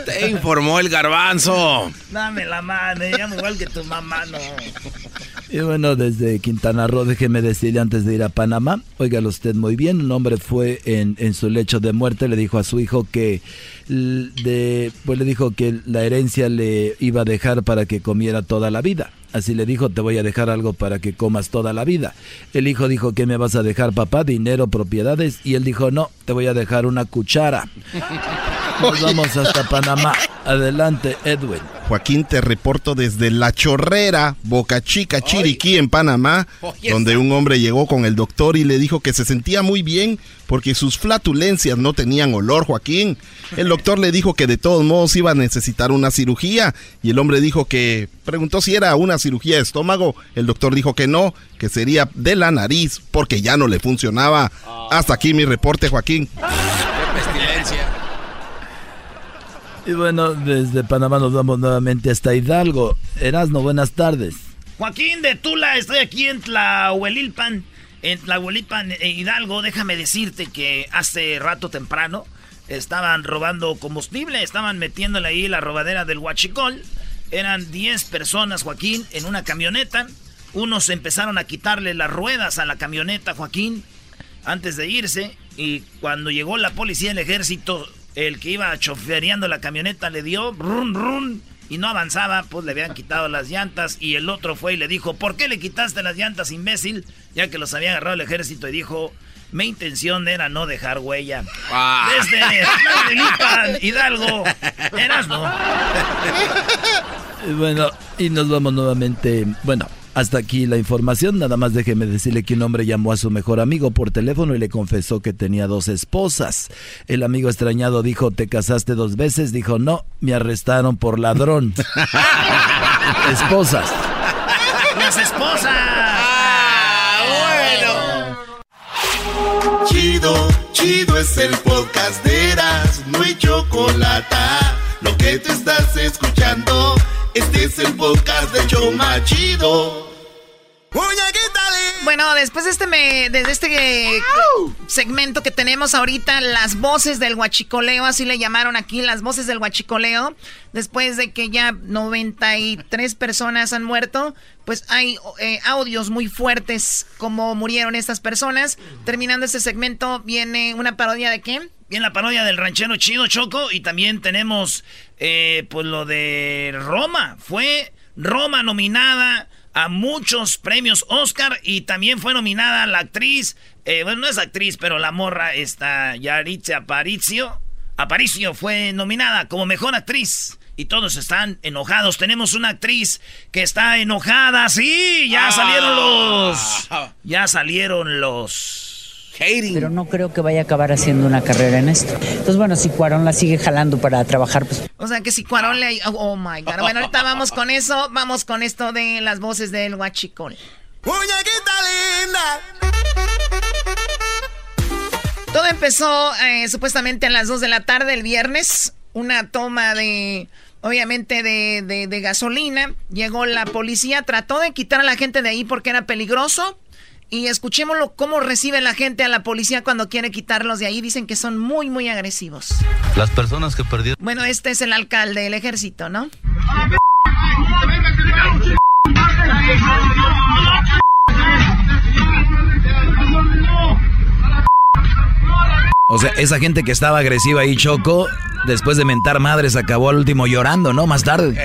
te informó el garbanzo. Dame la mano, me llamo igual que tu mamá, no. Y bueno, desde Quintana Roo, déjeme decirle antes de ir a Panamá, óigalo usted muy bien, un hombre fue en, en su lecho de muerte, le dijo a su hijo que pues le dijo que la herencia le iba a dejar para que comiera toda la vida. Así le dijo, te voy a dejar algo para que comas toda la vida. El hijo dijo, ¿qué me vas a dejar, papá? Dinero, propiedades. Y él dijo, no, te voy a dejar una cuchara. Nos vamos hasta Panamá. Adelante, Edwin. Joaquín, te reporto desde La Chorrera, Boca Chica, Chiriquí, en Panamá, donde un hombre llegó con el doctor y le dijo que se sentía muy bien porque sus flatulencias no tenían olor, Joaquín. El doctor le dijo que de todos modos iba a necesitar una cirugía y el hombre dijo que preguntó si era una cirugía de estómago. El doctor dijo que no, que sería de la nariz porque ya no le funcionaba. Hasta aquí mi reporte, Joaquín. Y bueno, desde Panamá nos vamos nuevamente hasta Hidalgo. Erasno, buenas tardes. Joaquín de Tula, estoy aquí en Tlahuelilpan. En Tlahuelilpan, eh, Hidalgo, déjame decirte que hace rato temprano estaban robando combustible, estaban metiéndole ahí la robadera del huachicol. Eran 10 personas, Joaquín, en una camioneta. Unos empezaron a quitarle las ruedas a la camioneta, Joaquín, antes de irse. Y cuando llegó la policía el ejército, el que iba chofereando la camioneta le dio run run y no avanzaba, pues le habían quitado las llantas y el otro fue y le dijo, ¿por qué le quitaste las llantas, imbécil? Ya que los había agarrado el ejército y dijo, mi intención era no dejar huella. Ah. Desde Tlahuelipan, Hidalgo, eras no. Y bueno, y nos vamos nuevamente. Bueno, hasta aquí la información. Nada más déjeme decirle que un hombre llamó a su mejor amigo por teléfono y le confesó que tenía dos esposas. El amigo extrañado dijo, ¿te casaste dos veces? Dijo, no, me arrestaron por ladrón. esposas. Las esposas. Ah, bueno. Chido, chido es el podcast de Eras, no hay chocolate. Lo que te estás escuchando, este es el podcast de Choma Chido. Bueno, después de este, me, de este eh, segmento que tenemos ahorita, las voces del huachicoleo, así le llamaron aquí, las voces del huachicoleo, después de que ya 93 personas han muerto, pues hay eh, audios muy fuertes como murieron estas personas. Terminando este segmento, viene una parodia de qué? Viene la parodia del ranchero chido Choco y también tenemos eh, pues lo de Roma. Fue Roma nominada a muchos premios Oscar y también fue nominada la actriz, eh, bueno, no es actriz, pero la morra está Yaritza Aparicio. Aparicio fue nominada como mejor actriz. Y todos están enojados. Tenemos una actriz que está enojada. Sí, ya Ah. salieron los. Ya salieron los. Pero no creo que vaya a acabar haciendo una carrera en esto. Entonces, bueno, si Cuarón la sigue jalando para trabajar, pues O sea que si Cuarón le... Oh, oh my God. Bueno, ahorita vamos con eso. Vamos con esto de las voces del huachicol. Todo empezó eh, supuestamente a las 2 de la tarde el viernes. Una toma de, obviamente, de, de- de gasolina. Llegó la policía, trató de quitar a la gente de ahí porque era peligroso. Y escuchémoslo cómo recibe la gente a la policía cuando quiere quitarlos de ahí. Dicen que son muy, muy agresivos. Las personas que perdieron Bueno, este es el alcalde del ejército, ¿no? O sea, esa gente que estaba agresiva ahí, Choco, después de mentar madres, acabó al último llorando, ¿no? Más tarde.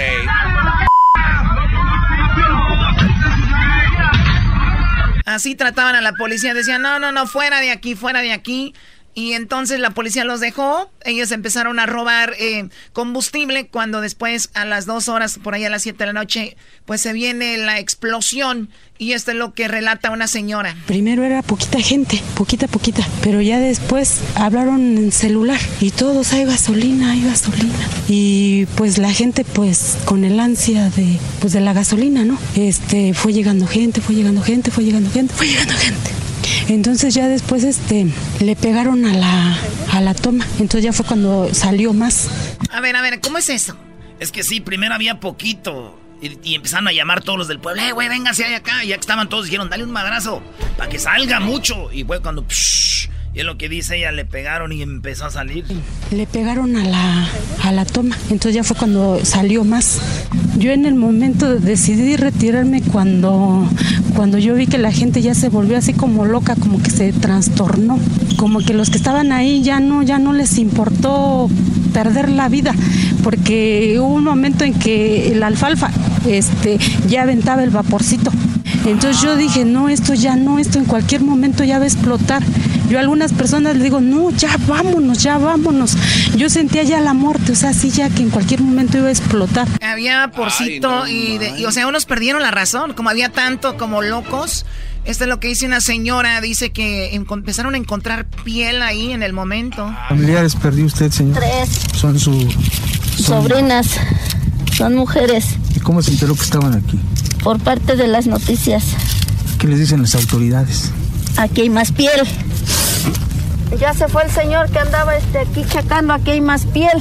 Así trataban a la policía. Decían, no, no, no, fuera de aquí, fuera de aquí. Y entonces la policía los dejó. Ellos empezaron a robar eh, combustible. Cuando después, a las dos horas, por ahí a las siete de la noche, pues se viene la explosión. Y esto es lo que relata una señora. Primero era poquita gente, poquita, poquita, pero ya después hablaron en celular y todos hay gasolina, hay gasolina. Y pues la gente pues con el ansia de pues de la gasolina, ¿no? Este fue llegando gente, fue llegando gente, fue llegando gente, fue llegando gente. Entonces ya después este le pegaron a la a la toma. Entonces ya fue cuando salió más. A ver, a ver, ¿cómo es eso? Es que sí, primero había poquito. Y, y empezaron a llamar todos los del pueblo. Eh, güey, véngase ahí acá. Y ya que estaban todos, dijeron, dale un madrazo. Para que salga mucho. Y fue cuando. psh, y es lo que dice ella, le pegaron y empezó a salir. Le pegaron a la, a la toma. Entonces ya fue cuando salió más. Yo en el momento decidí retirarme cuando, cuando yo vi que la gente ya se volvió así como loca, como que se trastornó. Como que los que estaban ahí ya no, ya no les importó perder la vida. Porque hubo un momento en que la alfalfa este, ya aventaba el vaporcito. Entonces yo dije, no, esto ya no, esto en cualquier momento ya va a explotar. Yo a algunas personas les digo, no, ya vámonos, ya vámonos. Yo sentía ya la muerte, o sea, sí, ya que en cualquier momento iba a explotar. Había porcito y, de- y, o sea, unos perdieron la razón, como había tanto como locos. Esto es lo que dice una señora, dice que empezaron a encontrar piel ahí en el momento. ¿Familiares perdió usted, señor? Tres Son su... son- sobrinas, son mujeres, ¿Y cómo se enteró que estaban aquí? por parte de las noticias. ¿Qué les dicen las autoridades? Aquí hay más piel. Ya se fue el señor que andaba este, aquí chacando, aquí hay más piel.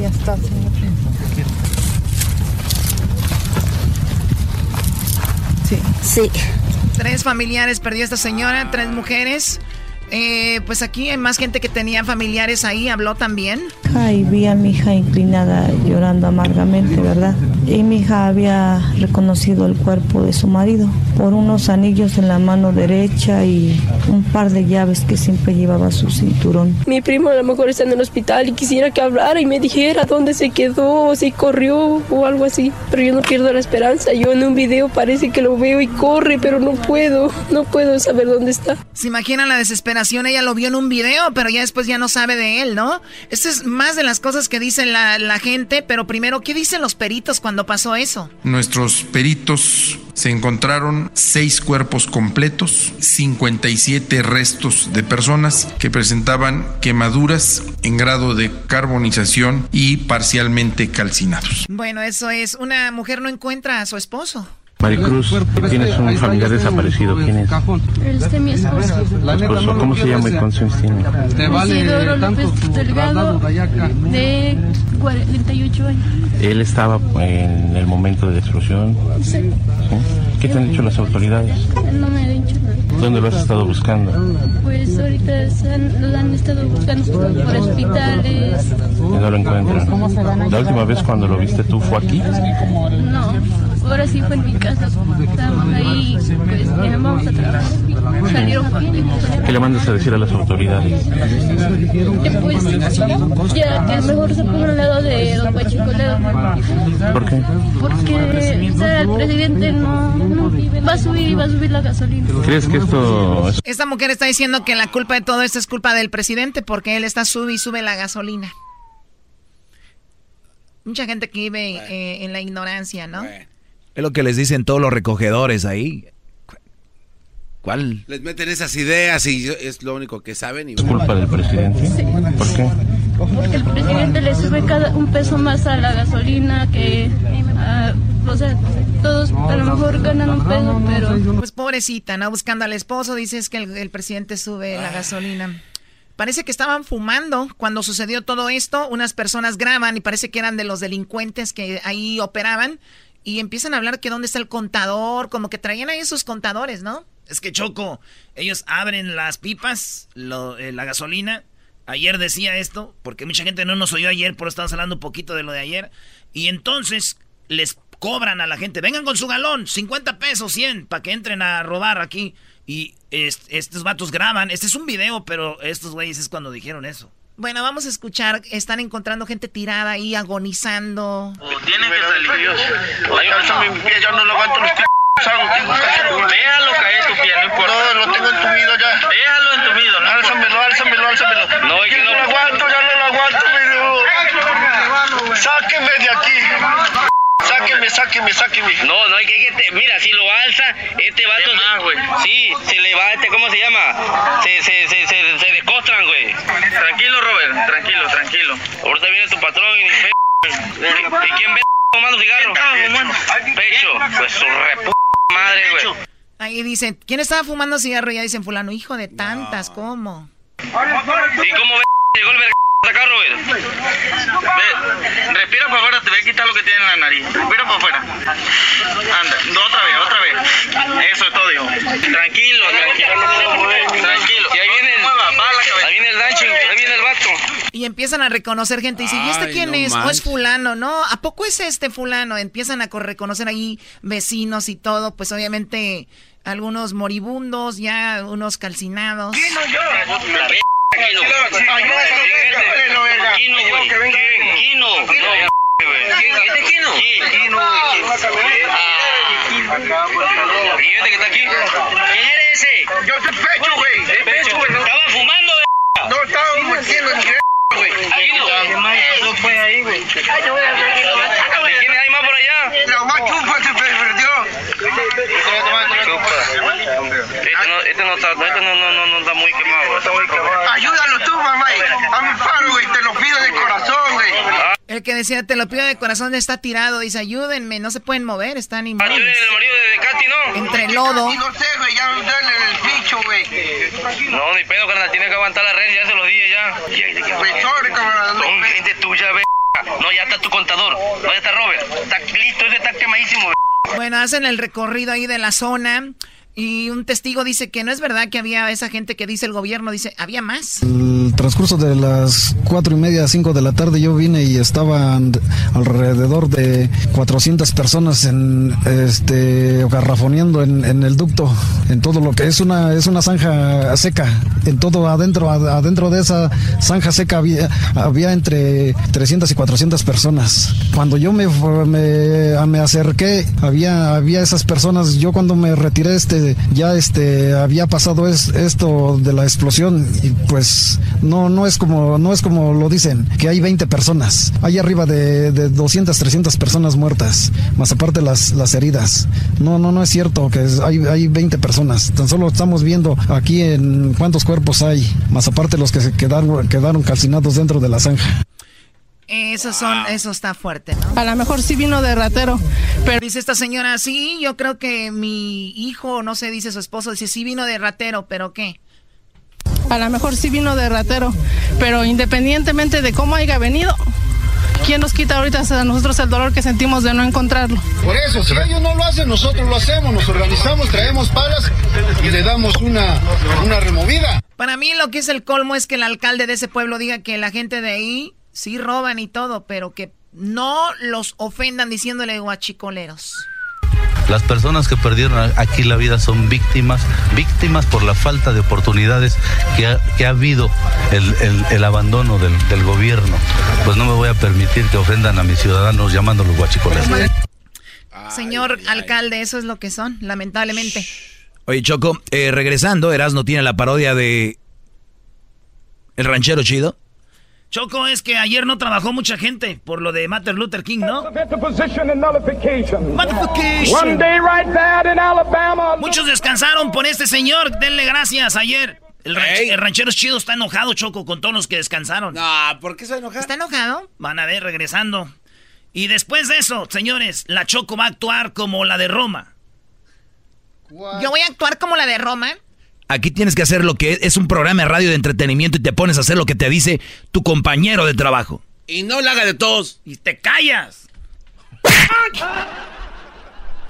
Ya está, señor. Sí. Sí. Tres familiares perdió esta señora, tres mujeres. Eh, pues aquí hay más gente que tenía familiares ahí, habló también. Ay, vi a mi hija inclinada llorando amargamente, ¿verdad? Y mi hija había reconocido el cuerpo de su marido por unos anillos en la mano derecha y un par de llaves que siempre llevaba a su cinturón. Mi primo a lo mejor está en el hospital y quisiera que hablara y me dijera dónde se quedó, o si corrió o algo así. Pero yo no pierdo la esperanza. Yo en un video parece que lo veo y corre, pero no puedo, no puedo saber dónde está. ¿Se imaginan la desesperación? Ella lo vio en un video, pero ya después ya no sabe de él, ¿no? Esto es más de las cosas que dice la, la gente, pero primero, ¿qué dicen los peritos cuando pasó eso? Nuestros peritos se encontraron seis cuerpos completos, 57 restos de personas que presentaban quemaduras en grado de carbonización y parcialmente calcinados. Bueno, eso es, una mujer no encuentra a su esposo. Maricruz, tienes un familiar desaparecido. ¿Quién es? Este es mi esposo. Esposo, ¿Cómo se llama y cuántos años tiene? Isidoro López Delgado, de 48 años. Él estaba en el momento de la explosión. Sí. ¿sí? ¿Qué te han dicho las autoridades? No me ha dicho nada. ¿Dónde lo has estado buscando? Pues ahorita han, lo han estado buscando por hospitales. Y no lo encuentran. La última vez cuando lo viste tú fue aquí. No, ahora sí fue en mi casa. Ahí, pues vamos a trabajar. Salieron ¿Qué le mandas a decir a las autoridades? Pues ya que mejor se pongan al lado de Don Guachicoleo. ¿Por qué? Porque o sea, el presidente no, no va a subir y va a subir la gasolina. ¿Crees que esto es Esta mujer está diciendo que la culpa de todo esto es culpa del presidente porque él está sube y sube la gasolina. Mucha gente que vive eh, en la ignorancia, ¿no? Es lo que les dicen todos los recogedores ahí. ¿Cuál? Les meten esas ideas y yo- es lo único que saben. Y... culpa del presidente? ¿Por qué? Porque el presidente le sube cada un peso más a la gasolina que, o sea, todos a lo mejor ganan un peso, pero Pues pobrecita, ¿no? Buscando al esposo, dices que el, el presidente sube la gasolina. Parece que estaban fumando cuando sucedió todo esto. Unas personas graban y parece que eran de los delincuentes que ahí operaban. Y empiezan a hablar que dónde está el contador, como que traían ahí sus contadores, ¿no? Es que Choco, ellos abren las pipas, lo- eh, la gasolina. Ayer decía esto, porque mucha gente no nos oyó ayer, por eso estamos hablando un poquito de lo de ayer. Y entonces les cobran a la gente, vengan con su galón, 50 pesos, 100, para que entren a robar aquí. Y est- estos vatos graban, este es un video, pero estos güeyes es cuando dijeron eso. Bueno, vamos a escuchar. Están encontrando gente tirada ahí, agonizando. Tienen que salir. Mi pie, ya no lo aguanto los p***. Déjalo caer tu pie, no importa. No, lo tengo entumido ya. Déjalo entumido, no Álzamelo, álzamelo, álzamelo. No, es que no lo aguanto, ya no lo aguanto, pero... Sáqueme de aquí. Sáqueme, sáqueme, sáqueme. No, no hay que, que te- mira, si lo alza, este vato, se- sí, se le va, este, ¿cómo se llama? Se, se, se, se, se descostran, güey. Tranquilo, Robert, tranquilo, tranquilo. Ahorita viene tu patrón y ni fe, ¿Y quién ve fumando cigarro? Pecho, pues su repu madre, güey. Ahí dicen, ¿quién estaba fumando cigarro? Ya dicen fulano, hijo de tantas, ¿cómo? ¿Y cómo ve llegó el verga acá, Robert? Ve, respira para afuera, te voy a quitar lo que tiene en la nariz. Respira para afuera. Anda, otra vez, otra vez. Eso es todo, hijo. Tranquilo, tranquilo. Tranquilo. Y ahí viene el, ahí viene el rancho, ahí viene el vato. Y empiezan a reconocer gente. Y dicen, ¿y este quién no es? ¿O es manches. fulano? No, ¿a poco es este fulano? Empiezan a co- reconocer ahí vecinos y todo. Pues obviamente algunos moribundos, ya unos calcinados. Quino. Quino, verga. Quino, güey. Quino. No, ¿Este Quino? Sí. Quino, güey. ¿Y este que está aquí? ¿Quién eres ese? Yo soy Pecho, güey. Pecho, güey. Estaba fumando, verga. No, estaba fumando, mi güey. ¿Qué más no fue ahí, güey? ¿Quién hay más por allá? La chupa se perdió. Este no, este no está, este no, no, no, no está muy quemado. Ayúdalo tú, mamá. Hazme paro, güey. Te lo pido de corazón, güey. El que decía, te lo pido de corazón, está tirado. Dice, ayúdenme, no se pueden mover, están inmóviles. El marido de Katy, ¿no? Entre lodo. No sé, güey, ya dale el bicho, güey. No, ni pedo, carnal, tiene que aguantar la red, ya se lo dije ya. Güey. Son gente tuya. No, ya está tu contador. No, ya está Robert. Está listo, ese está quemadísimo, ve. Bueno, hacen el recorrido ahí de la zona. Y un testigo dice que no es verdad que había esa gente que dice el gobierno, dice, había más. El transcurso de las cuatro y media, cinco de la tarde yo vine y estaban alrededor de 400 personas en este garrafoneando en, en el ducto, en todo lo que es una es una zanja seca, en todo adentro adentro de esa zanja seca había había entre 300 y 400 personas. Cuando yo me me, me acerqué había había esas personas. Yo cuando me retiré este ya este había pasado es, esto de la explosión y pues no no es como no es como lo dicen que hay 20 personas. Hay arriba de, de 200 300 personas muertas más aparte las las heridas. No no no es cierto que hay hay 20 personas. Tan solo estamos viendo aquí en cuántos cuerpos hay más aparte los que se quedaron quedaron calcinados dentro de la zanja Esos son, eso está fuerte, ¿no? A lo mejor sí vino de ratero, pero... Dice esta señora, sí, yo creo que mi hijo, no sé, dice su esposo, dice, sí vino de ratero, pero ¿qué? A lo mejor sí vino de ratero, pero independientemente de cómo haya venido, ¿quién nos quita ahorita a nosotros el dolor que sentimos de no encontrarlo? Por eso, si ellos no lo hacen, nosotros lo hacemos, nos organizamos, traemos palas y le damos una, una removida. Para mí lo que es el colmo es que el alcalde de ese pueblo diga que la gente de ahí sí roban y todo, pero que no los ofendan diciéndole guachicoleros. Las personas que perdieron aquí la vida son víctimas, víctimas por la falta de oportunidades que ha, que ha habido el, el- el abandono del, del gobierno. Pues no me voy a permitir que ofendan a mis ciudadanos llamándolos guachicoleros. Señor alcalde, eso es lo que son, lamentablemente. Oye, Choco, eh, regresando, Erasmo tiene la parodia de El Ranchero Chido. Choco, es que ayer no trabajó mucha gente por lo de Martin Luther King, ¿no? Muchos descansaron por este señor. Denle gracias ayer. El, ranch- el ranchero chido está enojado, Choco, con todos los que descansaron. No, ¿por qué se enojado? ¿Está enojado? Van a ver, regresando. Y después de eso, señores, la Choco va a actuar como la de Roma. Yo voy a actuar como la de Roma. Aquí tienes que hacer lo que es, es un programa de radio de entretenimiento y te pones a hacer lo que te dice tu compañero de trabajo. Y no la haga de todos. Y te callas.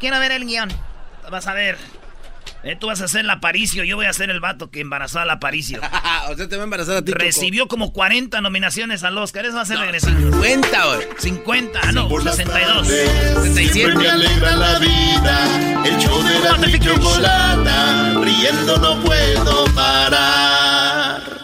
Quiero ver el guion. Vas a ver. Eh, tú vas a ser el aparicio, yo voy a ser el vato que embarazó al aparicio. o sea, te va a embarazar a ti. Recibió como 40 nominaciones al Oscar. Eso va a ser regresivo. 50, güey. 50, ah, no, 62. Siempre alegra la vida. El show de la chocolata. Riendo no puedo parar.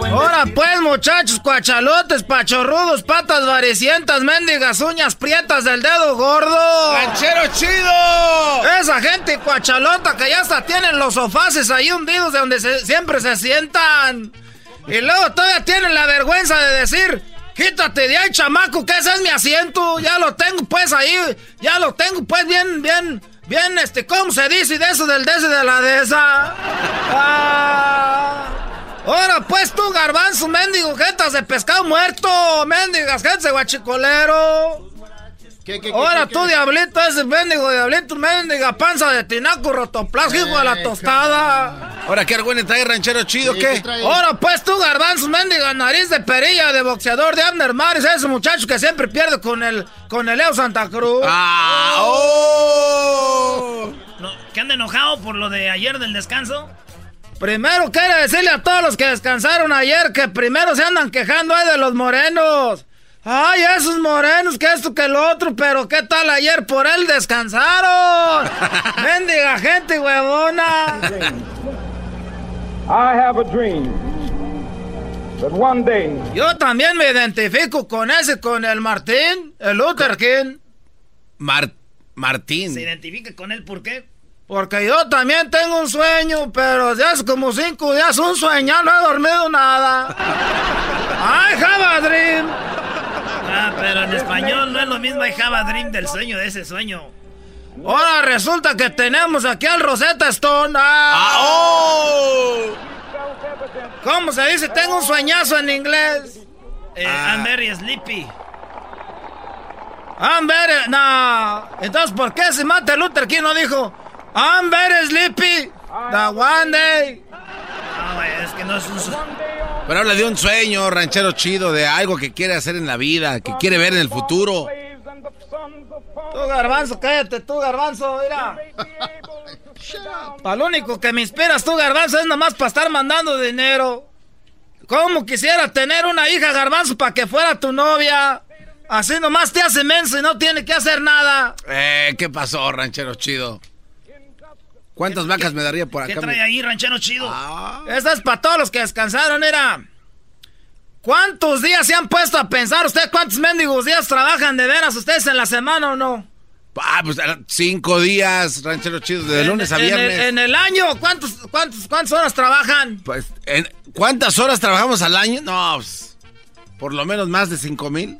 Ahora pues, muchachos, cuachalotes, pachorrudos, patas varicientas, mendigas, uñas prietas del dedo gordo. ¡Ranchero chido! Esa gente cuachalota que ya hasta tienen los sofaces ahí hundidos de donde se- siempre se sientan. Y luego todavía tienen la vergüenza de decir, quítate de ahí, chamaco, que ese es mi asiento. Ya lo tengo pues ahí, ya lo tengo pues bien, bien, bien, este, ¿cómo se dice? De eso, del de ese, de la de esa. Ah. Ahora pues tú, garbanzo, mendigo, jetas de pescado muerto, mendigas, de guachicolero. Ahora tú, diablito, ese mendigo diablito, mendiga panza de tinaco rotoplas, hijo de la tostada. Ahora, ¿qué argüene trae ranchero chido? ¿Qué? Ahora pues tú, garbanzo, mendiga nariz de perilla de boxeador de Abner Maris, ese muchacho que siempre pierde con el, con el Leo Santa Cruz. ¡Ah! ¡Oh! No, ¿Qué anda enojado por lo de ayer del descanso? Primero quiero decirle a todos los que descansaron ayer que primero se andan quejando ahí de los morenos. Ay, esos morenos, que esto, que lo otro, pero ¿qué tal ayer por él descansaron? Mendiga gente, huevona. I have a dream that one day Yo también me identifico con ese, con el Martín, el Luther King. Martín. ¿Se identifica con él por qué? Porque yo también tengo un sueño, pero ya hace como cinco días un sueño, no he dormido nada. ¡Ay, have a dream! Ah, pero en español no es lo mismo I have a dream del sueño de ese sueño. Ahora resulta que tenemos aquí al Rosetta Stone. ¡Ah! Ah, oh. ¿Cómo se dice? Tengo un sueñazo en inglés. Eh, Ah. I'm very sleepy. I'm very... No. Entonces, ¿por qué si Martin Luther King no dijo I'm very sleepy the one day? No, güey, es que no es un sueño. Pero habla de un sueño ranchero chido, de algo que quiere hacer en la vida, que quiere ver en el futuro. Tú, Garbanzo, cállate, tú, Garbanzo, mira. Para lo único que me inspiras tú, Garbanzo, es nomás para estar mandando dinero. ¿Cómo quisiera tener una hija, Garbanzo, para que fuera tu novia? Así nomás te hace menso y no tiene que hacer nada. Eh, ¿qué pasó, ranchero chido? ¿Cuántas vacas me daría por ¿Qué acá? trae ahí, ranchero chido? Ah. Esta es para todos los que descansaron, mira. ¿Cuántos días se han puesto a pensar usted cuántos mendigos días trabajan de veras ustedes en la semana o no? Ah, pues cinco días, ranchero chido, de En- lunes a en el- viernes. En el, año, ¿cuántos, cuántos, ¿cuántas horas trabajan? Pues, ¿en ¿cuántas horas trabajamos al año? No, pues, por lo menos más de cinco mil.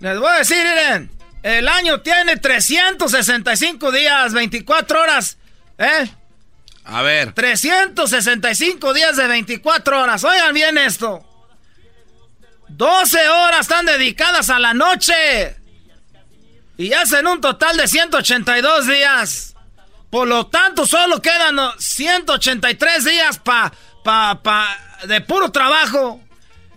Les voy a decir, miren, el año tiene 365 días, 24 horas, ¿eh? A ver. 365 días de 24 horas. Oigan bien esto. 12 horas están dedicadas a la noche. Y hacen un total de 182 días. Por lo tanto, solo quedan oh, 183 días pa, pa, pa, de puro trabajo.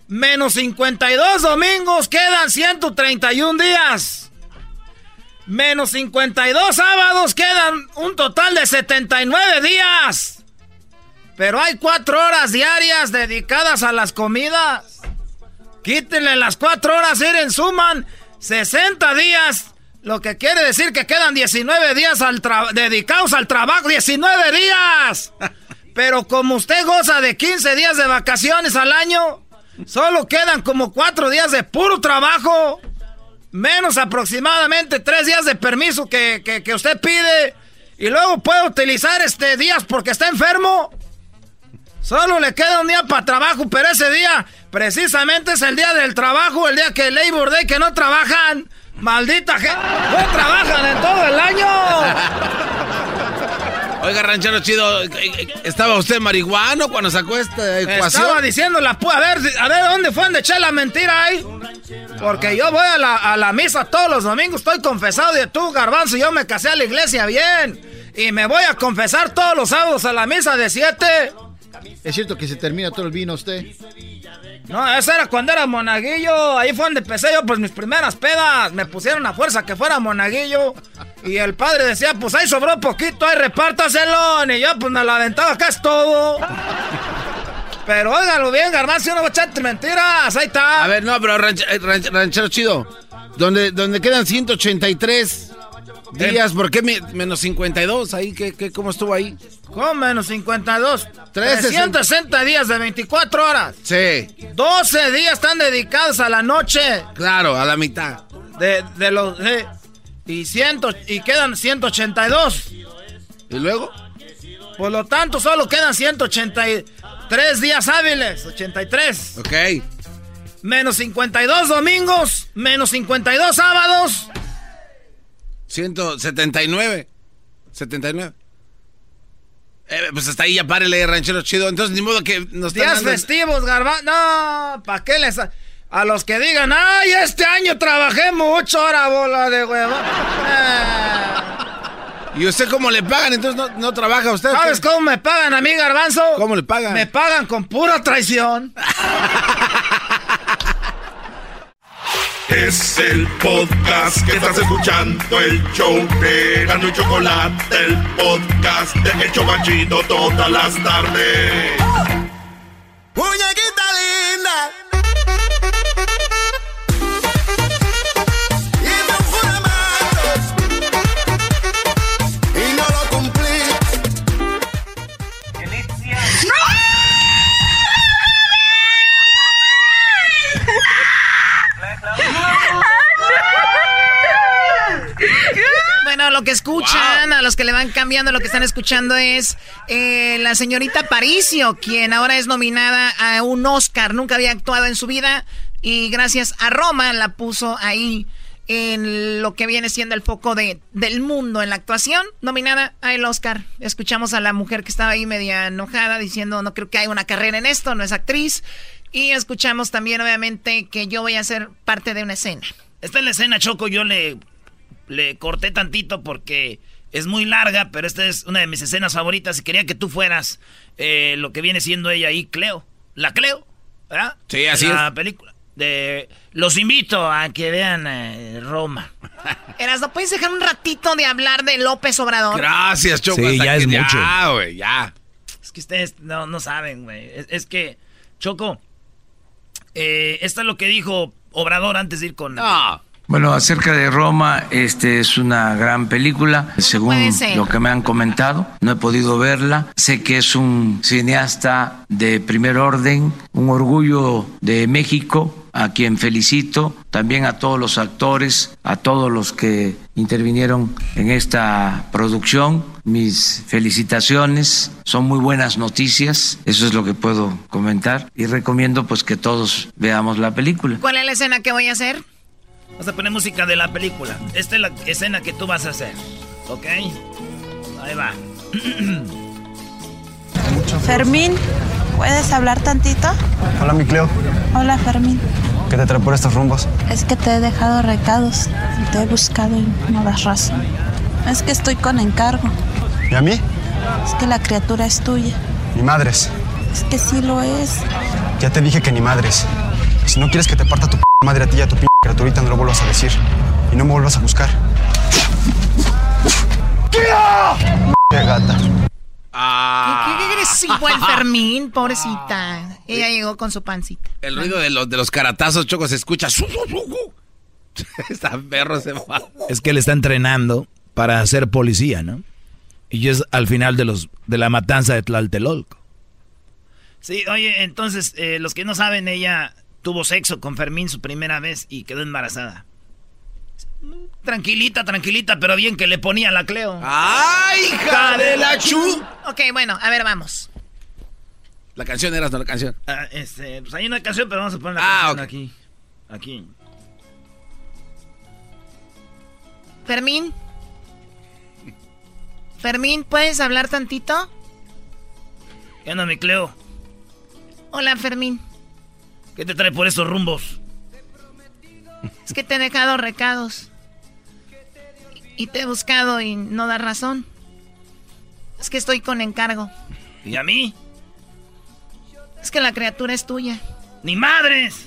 Menos 52 domingos quedan 131 días. Menos 52 sábados quedan un total de 79 días. Pero hay cuatro horas diarias dedicadas a las comidas. Quítenle las cuatro horas, miren, suman 60 días. Lo que quiere decir que quedan 19 días dedicados al trabajo. ¡19 días! Pero como usted goza de 15 días de vacaciones al año, solo quedan como cuatro días de puro trabajo. Menos aproximadamente tres días de permiso que, que- que usted pide. Y luego puede utilizar este días porque está enfermo. Solo le queda un día para trabajo, pero ese día precisamente es el día del trabajo, el día que Labor Day, que no trabajan. Maldita gente, no trabajan en todo el año. Oiga, ranchero chido, ¿estaba usted marihuano cuando sacó esta ecuación? Estaba diciendo la a ver, a ver dónde fue donde eché la mentira ahí. Porque yo voy a la, a la misa todos los domingos, estoy confesado y tú, garbanzo, yo me casé a la iglesia bien. Y me voy a confesar todos los sábados a la misa de siete. ¿Es cierto que se termina todo el vino usted? No, eso era cuando era monaguillo. Ahí fue donde empecé yo, pues mis primeras pedas. Me pusieron a fuerza que fuera monaguillo. Y el padre decía, pues ahí sobró poquito, ahí repártaselo. Y yo, pues me lo aventaba, acá es todo. Pero óigalo bien, garbanzo, no voy a echarte mentiras. Ahí está. A ver, no, pero ranch- eh, ranch- ranchero chido, donde, donde quedan 183 días, ¿por qué me- menos 52 ahí? ¿Qué, qué, ¿Cómo estuvo ahí? ¿Cómo menos 52? 360. 360 días de 24 horas. Sí, 12 días están dedicados a la noche. claro, a la mitad. De, de los... de- y, ciento, y quedan 182. ¿Y luego? Por lo tanto, solo quedan 183 días hábiles. 83. Ok. Menos 52 domingos. Menos 52 sábados. 179. 79. Eh, pues hasta ahí ya párele, ranchero chido. Entonces, ni modo que nos Días dando- festivos, garba. No, ¿para qué les.? A los que digan, ay, este año trabajé mucho, ahora bola de huevo. ¿Y usted cómo le pagan? Entonces no, no trabaja usted. ¿Sabes qué? cómo me pagan a mí, garbanzo? ¿Cómo le pagan? Me pagan con pura traición. Es el podcast que estás escuchando, el show de Gano y Chocolate, el podcast de Hecho Machito todas las tardes. Lo que escuchan, a los que le van cambiando lo que están escuchando es eh, la señorita Paricio, quien ahora es nominada a un Oscar. Nunca había actuado en su vida y gracias a Roma la puso ahí en lo que viene siendo el foco de, del mundo en la actuación, nominada a el Oscar. Escuchamos a la mujer que estaba ahí media enojada diciendo no creo que haya una carrera en esto, no es actriz. Y escuchamos también obviamente que yo voy a ser parte de una escena. Esta es la escena, Choco, yo le, le corté tantito porque es muy larga, pero esta es una de mis escenas favoritas y quería que tú fueras eh, lo que viene siendo ella ahí, Cleo. La Cleo, ¿verdad? Sí, así la película de los invito a que vean eh, Roma. Eras, ¿no puedes dejar un ratito de hablar de López Obrador? Gracias, Choco. Sí, ya es mucho. Ya, güey, ya. Es que ustedes no, no saben, güey. Es, que, Choco, eh, esto es lo que dijo Obrador antes de ir con... Bueno, acerca de Roma, este es una gran película, según lo que me han comentado. No he podido verla. Sé que es un cineasta de primer orden, un orgullo de México, a quien felicito, también a todos los actores, a todos los que intervinieron en esta producción. Mis felicitaciones, son muy buenas noticias, eso es lo que puedo comentar y recomiendo pues que todos veamos la película. ¿Cuál es la escena que voy a hacer? Vas a poner música de la película. Esta es la escena que tú vas a hacer. ¿Ok? Ahí va. Fermín, ¿puedes hablar tantito? Hola, mi Cleo. Hola, Fermín. ¿Qué te trae por estos rumbos? Es que te he dejado recados. Te he buscado y no das razón. Es que estoy con encargo. ¿Y a mí? Es que la criatura es tuya. Ni madres. Es que sí lo es. Ya te dije que ni madres. Si no quieres que te parta tu p madre a ti y a tu p criaturita, no lo vuelvas a decir. Y no me vuelvas a buscar. ¡Qué gata! ¿Qué, qué agresivo el Fermín, pobrecita. Ella llegó con su pancita. El ruido de los, de los caratazos, Choco, se escucha. Esta perro se va. Es que él está entrenando para ser policía, ¿no? Y es al final de los de la matanza de Tlaltelolco. Sí, oye, entonces, eh, los que no saben, ella tuvo sexo con Fermín su primera vez y quedó embarazada. Tranquilita, tranquilita, pero bien que le ponía la Cleo. ¡Ay, hija de la chu! Ok, bueno, a ver, vamos. La canción era, no la canción. Ah, este, pues hay una canción, pero vamos a poner la Ah, canción ok. aquí. Aquí. Fermín. Fermín, ¿puedes hablar tantito? ¿Qué onda, mi Cleo? Hola, Fermín. ¿Qué te trae por esos rumbos? Es que te he dejado recados. Y te he buscado y no das razón. Es que estoy con encargo. ¿Y a mí? Es que la criatura es tuya. ¡Ni madres!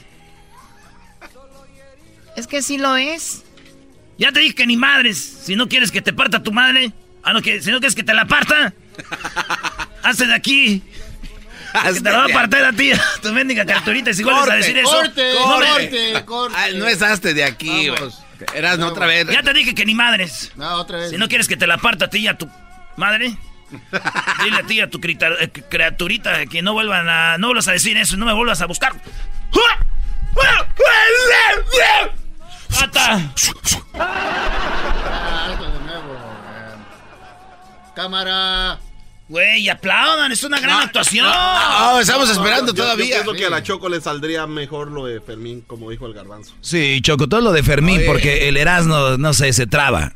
Es que sí lo es. Ya te dije que ni madres. Si no quieres que te parta tu madre. Ah, no, que si no quieres que te la parta. hazte de aquí. Que te la va a partir a ti, tu mendiga carturita. Y si vuelves a decir eso. corte, no, me- corte, corte. Ah, no es hazte de aquí, güey. Eras no otra vez. Ya te dije que ni madres. No, otra vez. Si no quieres que te la parta a ti y a tu madre. Dile a ti y a tu eh, criaturita que no vuelvan a. No vuelvas a decir eso no me vuelvas a buscar. ¡Ata! Algo de nuevo. eh. Cámara. Güey, aplaudan, es una gran actuación. No, estamos esperando todavía. Yo pienso que a la Choco le saldría mejor lo de Fermín, como dijo el garbanzo. Sí, Choco, todo lo de Fermín, Oye. porque el Erasmo, no sé, se traba.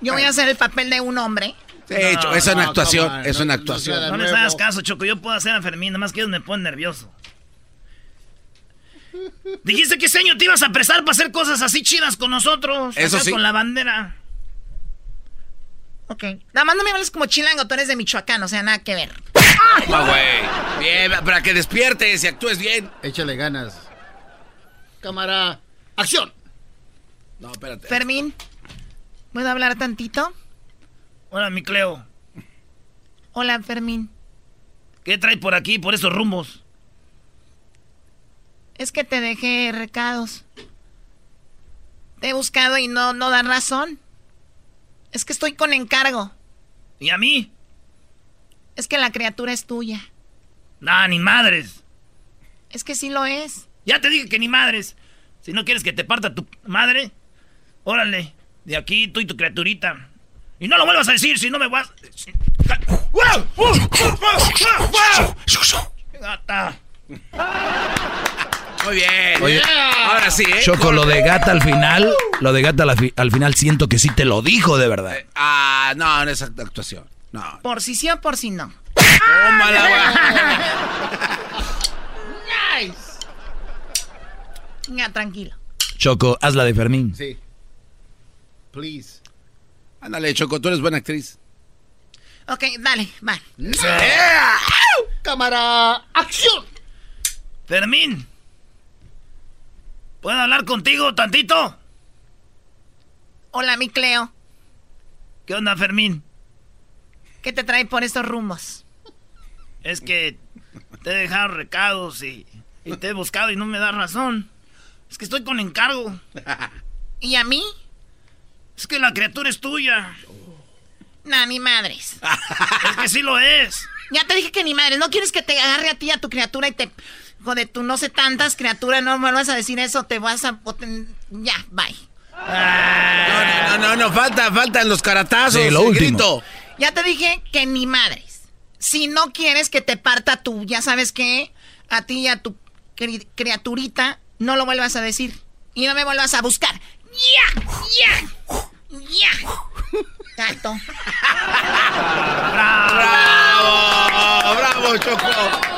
Yo voy a hacer el papel de un hombre. Sí, Cho- es una no, actuación, es no- una no actuación. No les hagas caso, Choco. Yo puedo hacer a Fermín, nada más que ellos me ponen nervioso. Dijiste que ese año te ibas a prestar para hacer cosas así chidas con nosotros. Eso sí. Con la bandera. Ok. Nada más no me hables como chilango, tú eres de Michoacán, o sea, nada que ver. No, güey. Bien, para que despiertes y actúes bien. Échale ganas. Cámara. ¡Acción! No, espérate. Fermín, ¿puedo hablar tantito? Hola, mi Cleo. Hola, Fermín. ¿Qué trae por aquí, por esos rumbos? Es que te dejé recados. Te he buscado y no, no dan razón. Es que estoy con encargo. ¿Y a mí? Es que la criatura es tuya. Nah, ni madres. Es que sí lo es. Ya te dije que ni madres. Si no quieres que te parta tu madre, órale. De aquí tú y tu criaturita. Y no lo vuelvas a decir si no me vas. Gata. Muy bien. Oye, ahora sí, ¿eh? Choco, lo de gata al final, lo de gata al, final siento que sí te lo dijo de verdad. ah, no, en esa actuación. No. Por si sí o por si no. nice. Ya, tranquilo. Choco, haz la de Fermín. Sí. Please. Ándale, Choco, tú eres buena actriz. Ok, dale, va. Cámara, acción. Fermín. ¿Puedo hablar contigo tantito? Hola, mi Cleo. ¿Qué onda, Fermín? ¿Qué te trae por estos rumbos? Es que te he dejado recados y, y te he buscado y no me das razón. Es que estoy con encargo. ¿Y a mí? Es que la criatura es tuya. No, ni madres. es que sí lo es. Ya te dije que ni madres. ¿No quieres que te agarre a ti, a tu criatura y te... Joder, tú no sé tantas criaturas, no me vas a decir eso, te vas a... Ya, bye. no, no, no, no, falta, faltan los caratazos. Sí, lo último. Ya te dije que ni madres. Si no quieres que te parta tú, ya sabes que a ti y a tu criaturita, no lo vuelvas a decir. Y no me vuelvas a buscar. ¡Ya! ¡Ya! ¡Ya! Tato. ¡Bravo! ¡Bravo, Choco!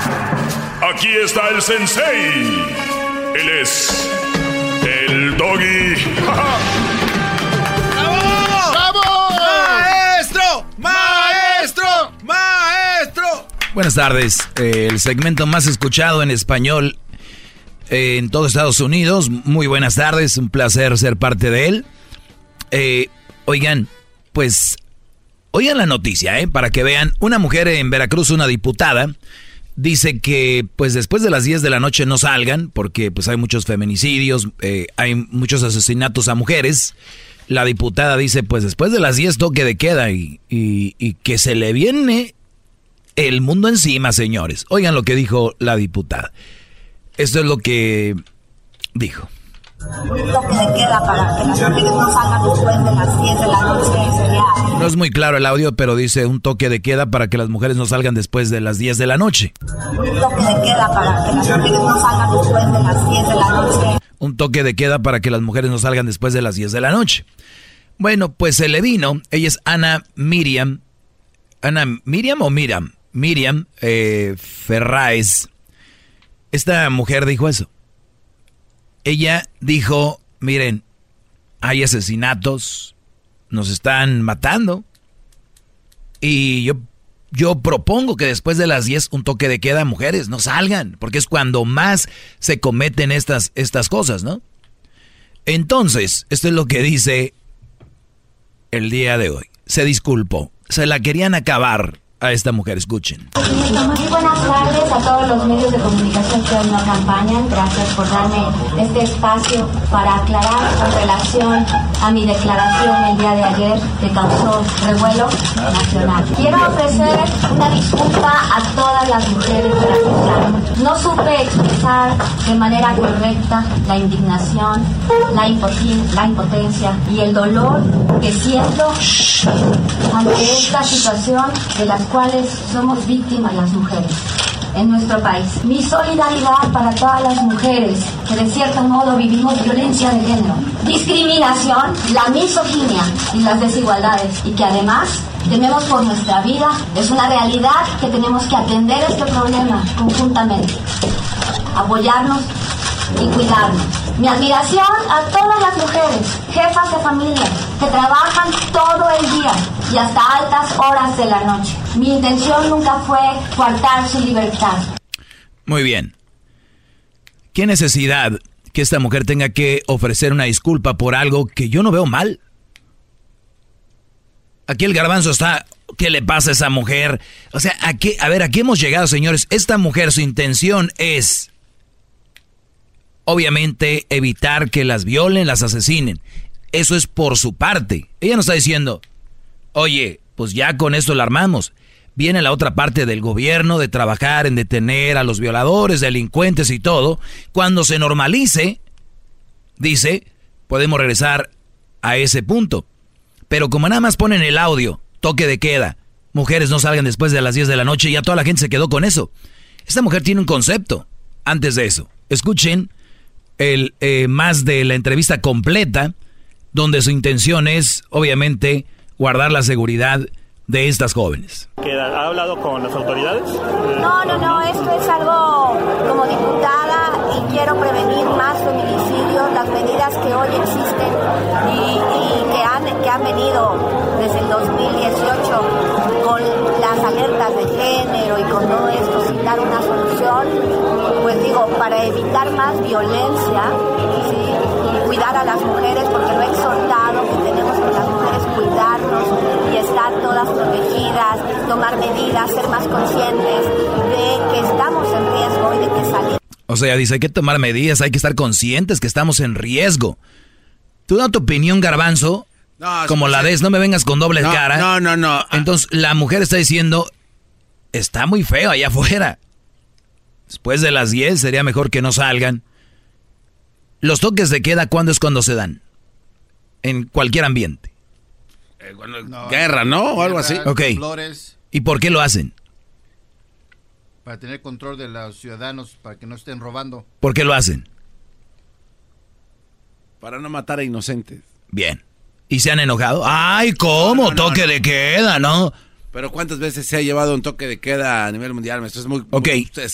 Aquí está el sensei. Él es el doggy. ¡Bravo! ¡Bravo! ¡Maestro! ¡Maestro! ¡Maestro! Buenas tardes. Eh, el segmento más escuchado en español en todo Estados Unidos. Muy buenas tardes, un placer ser parte de él. Eh, oigan, pues, oigan la noticia, ¿eh? Para que vean, una mujer en Veracruz, una diputada, dice que pues después de las 10 de la noche no salgan, porque pues hay muchos feminicidios, eh, hay muchos asesinatos a mujeres. La diputada dice, pues después de las 10 toque de queda y, y que se le viene el mundo encima, señores. Oigan lo que dijo la diputada. Esto es lo que dijo. No es muy claro el audio, pero dice un toque de queda para que las mujeres no salgan después de las 10 de la noche. Un toque de queda para que las mujeres no salgan después de las 10 de la noche. Un toque de queda para que las mujeres no salgan después de las 10 de la noche. Bueno, pues se le vino. Ella es Ana Miriam. Ana Miriam o Miriam. Miriam eh, Ferraes esta mujer dijo eso. Ella dijo, miren, hay asesinatos, nos están matando. Y yo, yo propongo que después de las 10 un toque de queda, mujeres, no salgan, porque es cuando más se cometen estas, estas cosas, ¿no? Entonces, esto es lo que dice el día de hoy. Se disculpó, se la querían acabar a esta mujer. Escuchen. Muy buenas tardes a todos los medios de comunicación que hoy nos acompañan. Gracias por darme este espacio para aclarar en relación a mi declaración el día de ayer que causó revuelo nacional. Quiero ofrecer una disculpa a todas las mujeres de No supe expresar de manera correcta la indignación, la, la impotencia y el dolor que siento ante esta situación de las cuales somos víctimas las mujeres en nuestro país. Mi solidaridad para todas las mujeres que de cierto modo vivimos violencia de género, discriminación, la misoginia y las desigualdades y que además tememos por nuestra vida. Es una realidad que tenemos que atender este problema conjuntamente, apoyarnos y cuidarnos. Mi admiración a todas las mujeres, jefas de familia, que trabajan todo el día y hasta altas horas de la noche. Mi intención nunca fue faltar su libertad. Muy bien. ¿Qué necesidad que esta mujer tenga que ofrecer una disculpa por algo que yo no veo mal? Aquí el garbanzo está, ¿qué le pasa a esa mujer? O sea, aquí, a ver, aquí hemos llegado, señores. Esta mujer, su intención es, obviamente, evitar que las violen, las asesinen. Eso es por su parte. Ella no está diciendo, oye, pues ya con esto la armamos. Viene la otra parte del gobierno de trabajar en detener a los violadores, delincuentes y todo. Cuando se normalice, dice, podemos regresar a ese punto. Pero como nada más ponen el audio, toque de queda, mujeres no salgan después de las 10 de la noche, ya toda la gente se quedó con eso. Esta mujer tiene un concepto antes de eso. Escuchen el eh, más de la entrevista completa, donde su intención es, obviamente, guardar la seguridad de estas jóvenes. ¿Ha hablado con las autoridades? No, no, no, esto es algo como diputada y quiero prevenir más feminicidios, las medidas que hoy existen y, que, han, que han venido desde el 2018 con las alertas de género y con todo esto sin dar una solución, digo, para evitar más violencia y cuidar a las mujeres, porque lo he exhortado que tenemos que las mujeres cuidarnos y estar todas protegidas, tomar medidas, ser más conscientes de que estamos en riesgo y de que salimos. O sea, dice, hay que tomar medidas, hay que estar conscientes que estamos en riesgo. Tú da tu opinión, garbanzo, como la des, no me vengas con doble cara. No, no, no. Entonces, la mujer está diciendo, está muy feo allá afuera. Después de las 10 sería mejor que no salgan. Los toques de queda, ¿cuándo es cuando se dan? En cualquier ambiente. Eh, guerra, ¿no? O algo así. Ok. ¿Y por qué lo hacen? Para tener control de los ciudadanos, para que no estén robando. ¿Por qué lo hacen? Para no matar a inocentes. Bien. ¿Y se han enojado? ¡Ay, cómo! toque de queda, ¿no? Pero ¿cuántas veces se ha llevado un toque de queda a nivel mundial, Esto Es muy, ok,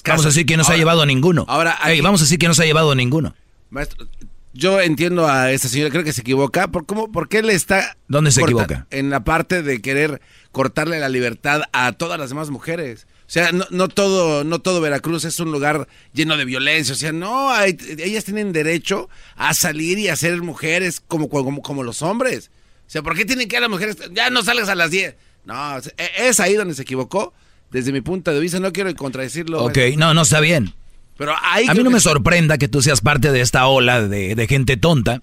vamos a decir que no se ha llevado ninguno. Ahora, vamos a decir que no se ha llevado ninguno. Maestro, yo entiendo a esta señora, creo que se equivoca. ¿Por, cómo, ¿Por qué le está... ¿Dónde se equivoca? En la parte de querer cortarle la libertad a todas las demás mujeres. O sea, no, todo, no todo Veracruz es un lugar lleno de violencia. O sea, no, ellas tienen derecho a salir y a ser mujeres como, como, como los hombres. O sea, ¿por qué tienen que ir las mujeres? Ya no salgas a las 10. No, e, es ahí donde se equivocó. Desde mi punto de vista, no quiero contradecirlo. Ok, no, no está bien. Pero a mí no me sorprenda que tú seas parte de esta ola de, gente tonta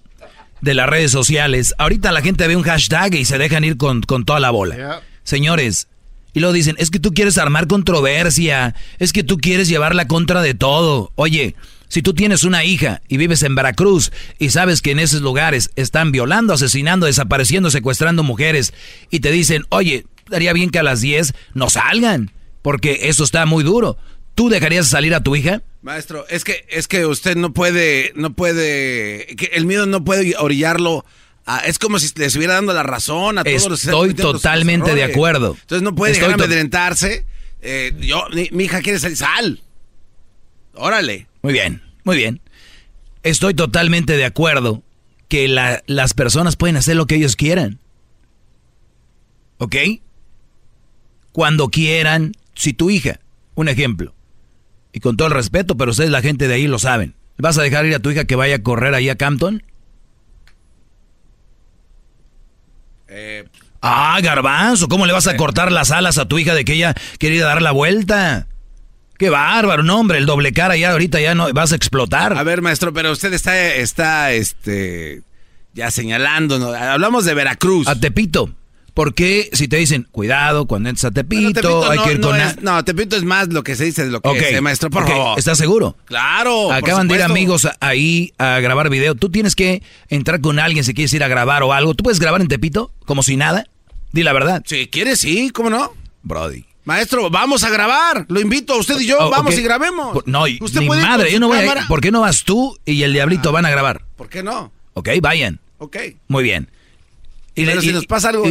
de las redes sociales. Ahorita la gente ve un hashtag y se dejan ir con, toda la bola. Señores, y luego dicen, es que tú quieres armar controversia, es que tú quieres llevarla contra de todo. Oye, si tú tienes una hija y vives en Veracruz y sabes que en esos lugares están violando, asesinando, desapareciendo, secuestrando mujeres y te dicen, oye, daría bien que a las 10 no salgan, porque eso está muy duro. ¿Tú dejarías salir a tu hija? Maestro, es que es que usted no puede no puede que el miedo no puede orillarlo es como si le estuviera dando la razón a todos los Estoy totalmente de acuerdo. Entonces no puede Estoy dejar amedrentarse. Eh, yo mi, hija quiere salir, sal. Órale. Muy bien, muy bien. Estoy totalmente de acuerdo que las personas pueden hacer lo que ellos quieran. ¿Ok? Cuando quieran, si tu hija, un ejemplo, y con todo el respeto, pero ustedes la gente de ahí lo saben. ¿Vas a dejar ir a tu hija que vaya a correr ahí a Campton? Eh, ah, garbanzo, ¿cómo le vas a cortar las alas a tu hija de que ella quiere dar la vuelta? Qué bárbaro, no, hombre, el doble cara ya ahorita ya no vas a explotar. A ver, maestro, pero usted está, está, este, ya señalando, ¿no? hablamos de Veracruz. A Tepito. ¿Por qué si te dicen, cuidado, cuando entres a Tepito, hay que ir con... no, Tepito es más lo que se dice de lo que es, maestro, por favor. ¿Estás seguro? Claro, Acaban de ir amigos ahí a grabar video. Tú tienes que entrar con alguien si quieres ir a grabar o algo. ¿Tú puedes grabar en Tepito como si nada? Di la verdad. Si quieres, sí, ¿cómo no? Brody. Maestro, vamos a grabar. Lo invito a usted y yo. Oh, vamos y grabemos. No, ¿Usted mi madre, yo no voy a, ¿Por qué no vas tú y el diablito ah. van a grabar? ¿Por qué no? Ok, vayan. Ok. Muy bien. Y, Pero si nos pasa algo,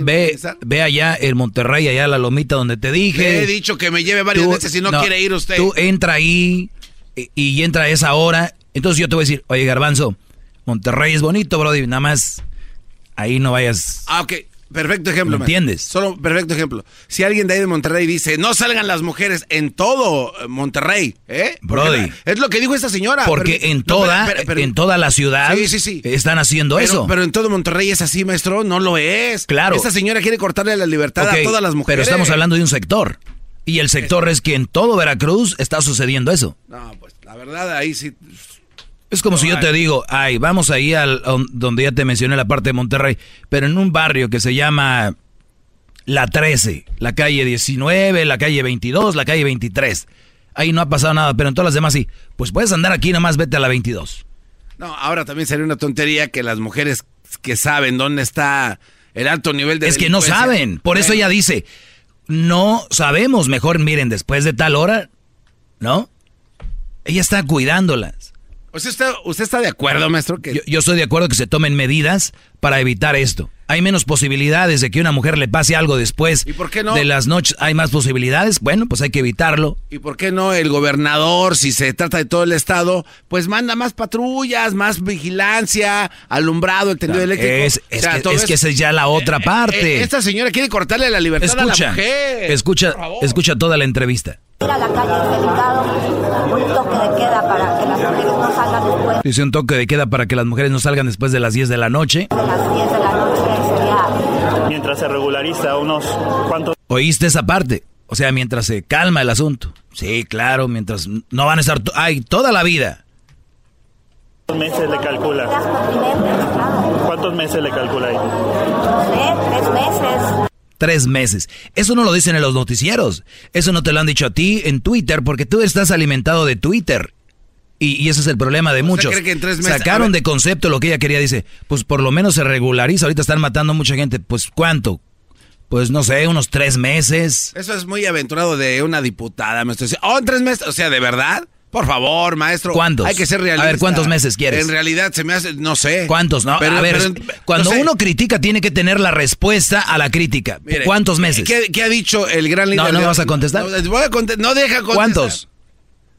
ve, ve, allá el Monterrey, allá la lomita donde te dije. he dicho que me lleve varias veces si no, quiere ir usted. Tú entra ahí y, entra a esa hora. Entonces yo te voy a decir, oye Garbanzo, Monterrey es bonito, Brody, nada más ahí no vayas. Ah, ok. Perfecto ejemplo. ¿Me entiendes? Solo perfecto ejemplo. Si alguien de ahí de Monterrey dice, no salgan las mujeres en todo Monterrey, ¿eh? Brody. Es lo que dijo esta señora. Porque en toda, en toda la ciudad sí, sí, sí. están haciendo eso. Pero en todo Monterrey es así, maestro, no lo es. Claro. Esta señora quiere cortarle la libertad a todas las mujeres. Pero estamos hablando de un sector. Y el sector es que en todo Veracruz está sucediendo eso. No, pues la verdad ahí sí es como si yo te digo, ay, vamos ahí al donde ya te mencioné la parte de Monterrey, pero en un barrio que se llama La 13, la calle 19, la calle 22, la calle 23. Ahí no ha pasado nada, pero en todas las demás sí. Pues puedes andar aquí, nomás vete a la 22. No, ahora también sería una tontería que las mujeres que saben dónde está el alto nivel de... Es que no saben, por eso ella dice, no sabemos, mejor miren, después de tal hora, ¿no? Ella está cuidándolas. ¿Usted está, ¿Usted está de acuerdo, maestro? Que... Yo, yo, estoy de acuerdo que se tomen medidas para evitar esto. Hay menos posibilidades de que una mujer le pase algo después ¿Y por qué no? de las noches. ¿Hay más posibilidades? Bueno, pues hay que evitarlo. ¿Y por qué no el gobernador, si se trata de todo el estado, pues manda más patrullas, más vigilancia, alumbrado, el tendido eléctrico? Es, es, que, es, que, esa es ya la otra eh, parte. Eh, esta señora quiere cortarle la libertad escucha, a la mujer. Escucha, escucha toda la entrevista. Ir a la calle es delicado, un toque de queda para que las mujeres no salgan después. Dice un toque de queda para que las mujeres no salgan después de las 10 de la noche. De las 10 de la noche sería... Mientras se regulariza unos cuantos... ¿Oíste esa parte? O sea, mientras se calma el asunto. Sí, claro, mientras no van a estar... Ay, toda la vida. ¿Cuántos meses le calcula? ¿Cuántos meses le calcula ahí? No sé, tres meses tres meses. Eso no lo dicen en los noticieros. Eso no te lo han dicho a ti en Twitter porque tú estás alimentado de Twitter. Y, ese es el problema de muchos. Cree que en tres meses, Sacaron de concepto lo que ella quería. Dice, pues por lo menos se regulariza. Ahorita están matando a mucha gente. Pues ¿cuánto? Pues no sé, unos tres meses. Eso es muy aventurado de una diputada. Me estoy diciendo, oh, en tres meses. O sea, ¿de verdad? Por favor, maestro. ¿Cuántos? Hay que ser realista. A ver, ¿cuántos meses quieres? En realidad se me hace, no sé. ¿Cuántos? No, a ver, cuando uno critica tiene que tener la respuesta a la crítica. ¿Cuántos meses? ¿qué, ha dicho el gran líder? No, no me vas a contestar. No, voy a no deja contestar. ¿Cuántos?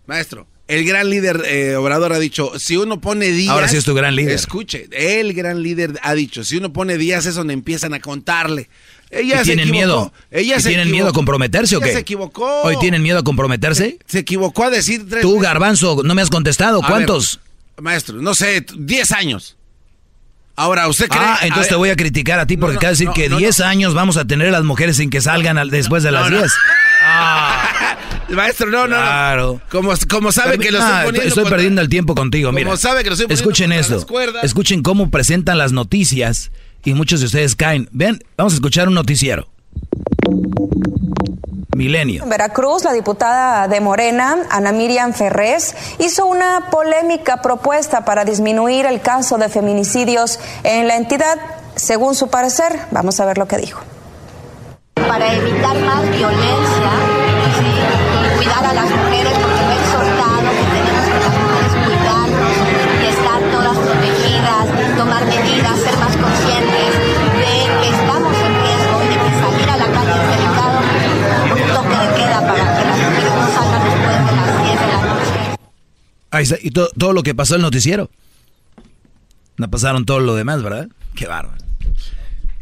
Maestro, el gran líder eh, Obrador ha dicho, si uno pone días... Ahora sí es tu gran líder. Escuche, el gran líder ha dicho, si uno pone días es donde empiezan a contarle. Ella tienen miedo. Ella tienen miedo a comprometerse o qué? se equivocó. ¿Hoy tienen miedo a comprometerse? Se, equivocó a decir tres Tú, Garbanzo, no me has contestado. ¿Cuántos? maestro, no sé, 10 años. Ahora, ¿usted cree? Ah, entonces te voy a criticar a ti porque acaba de decir que 10 años vamos a tener a las mujeres sin que salgan después de las 10. Ah. Maestro, no, no. Claro. Como, como sabe que lo estoy ah, poniendo. Estoy perdiendo el tiempo contigo, mira. Como sabe que lo estoy poniendo Escuchen esto. Escuchen cómo presentan las noticias y muchos de ustedes caen. Ven, vamos a escuchar un noticiero. Milenio. En Veracruz, la diputada de Morena, Ana Miriam Ferrés, hizo una polémica propuesta para disminuir el caso de feminicidios en la entidad. Según su parecer, vamos a ver lo que dijo. Para evitar más violencia, cuidar a las mujeres, Ahí está, y todo, todo lo que pasó el noticiero. No pasaron todo lo demás, ¿verdad? Qué bárbaro.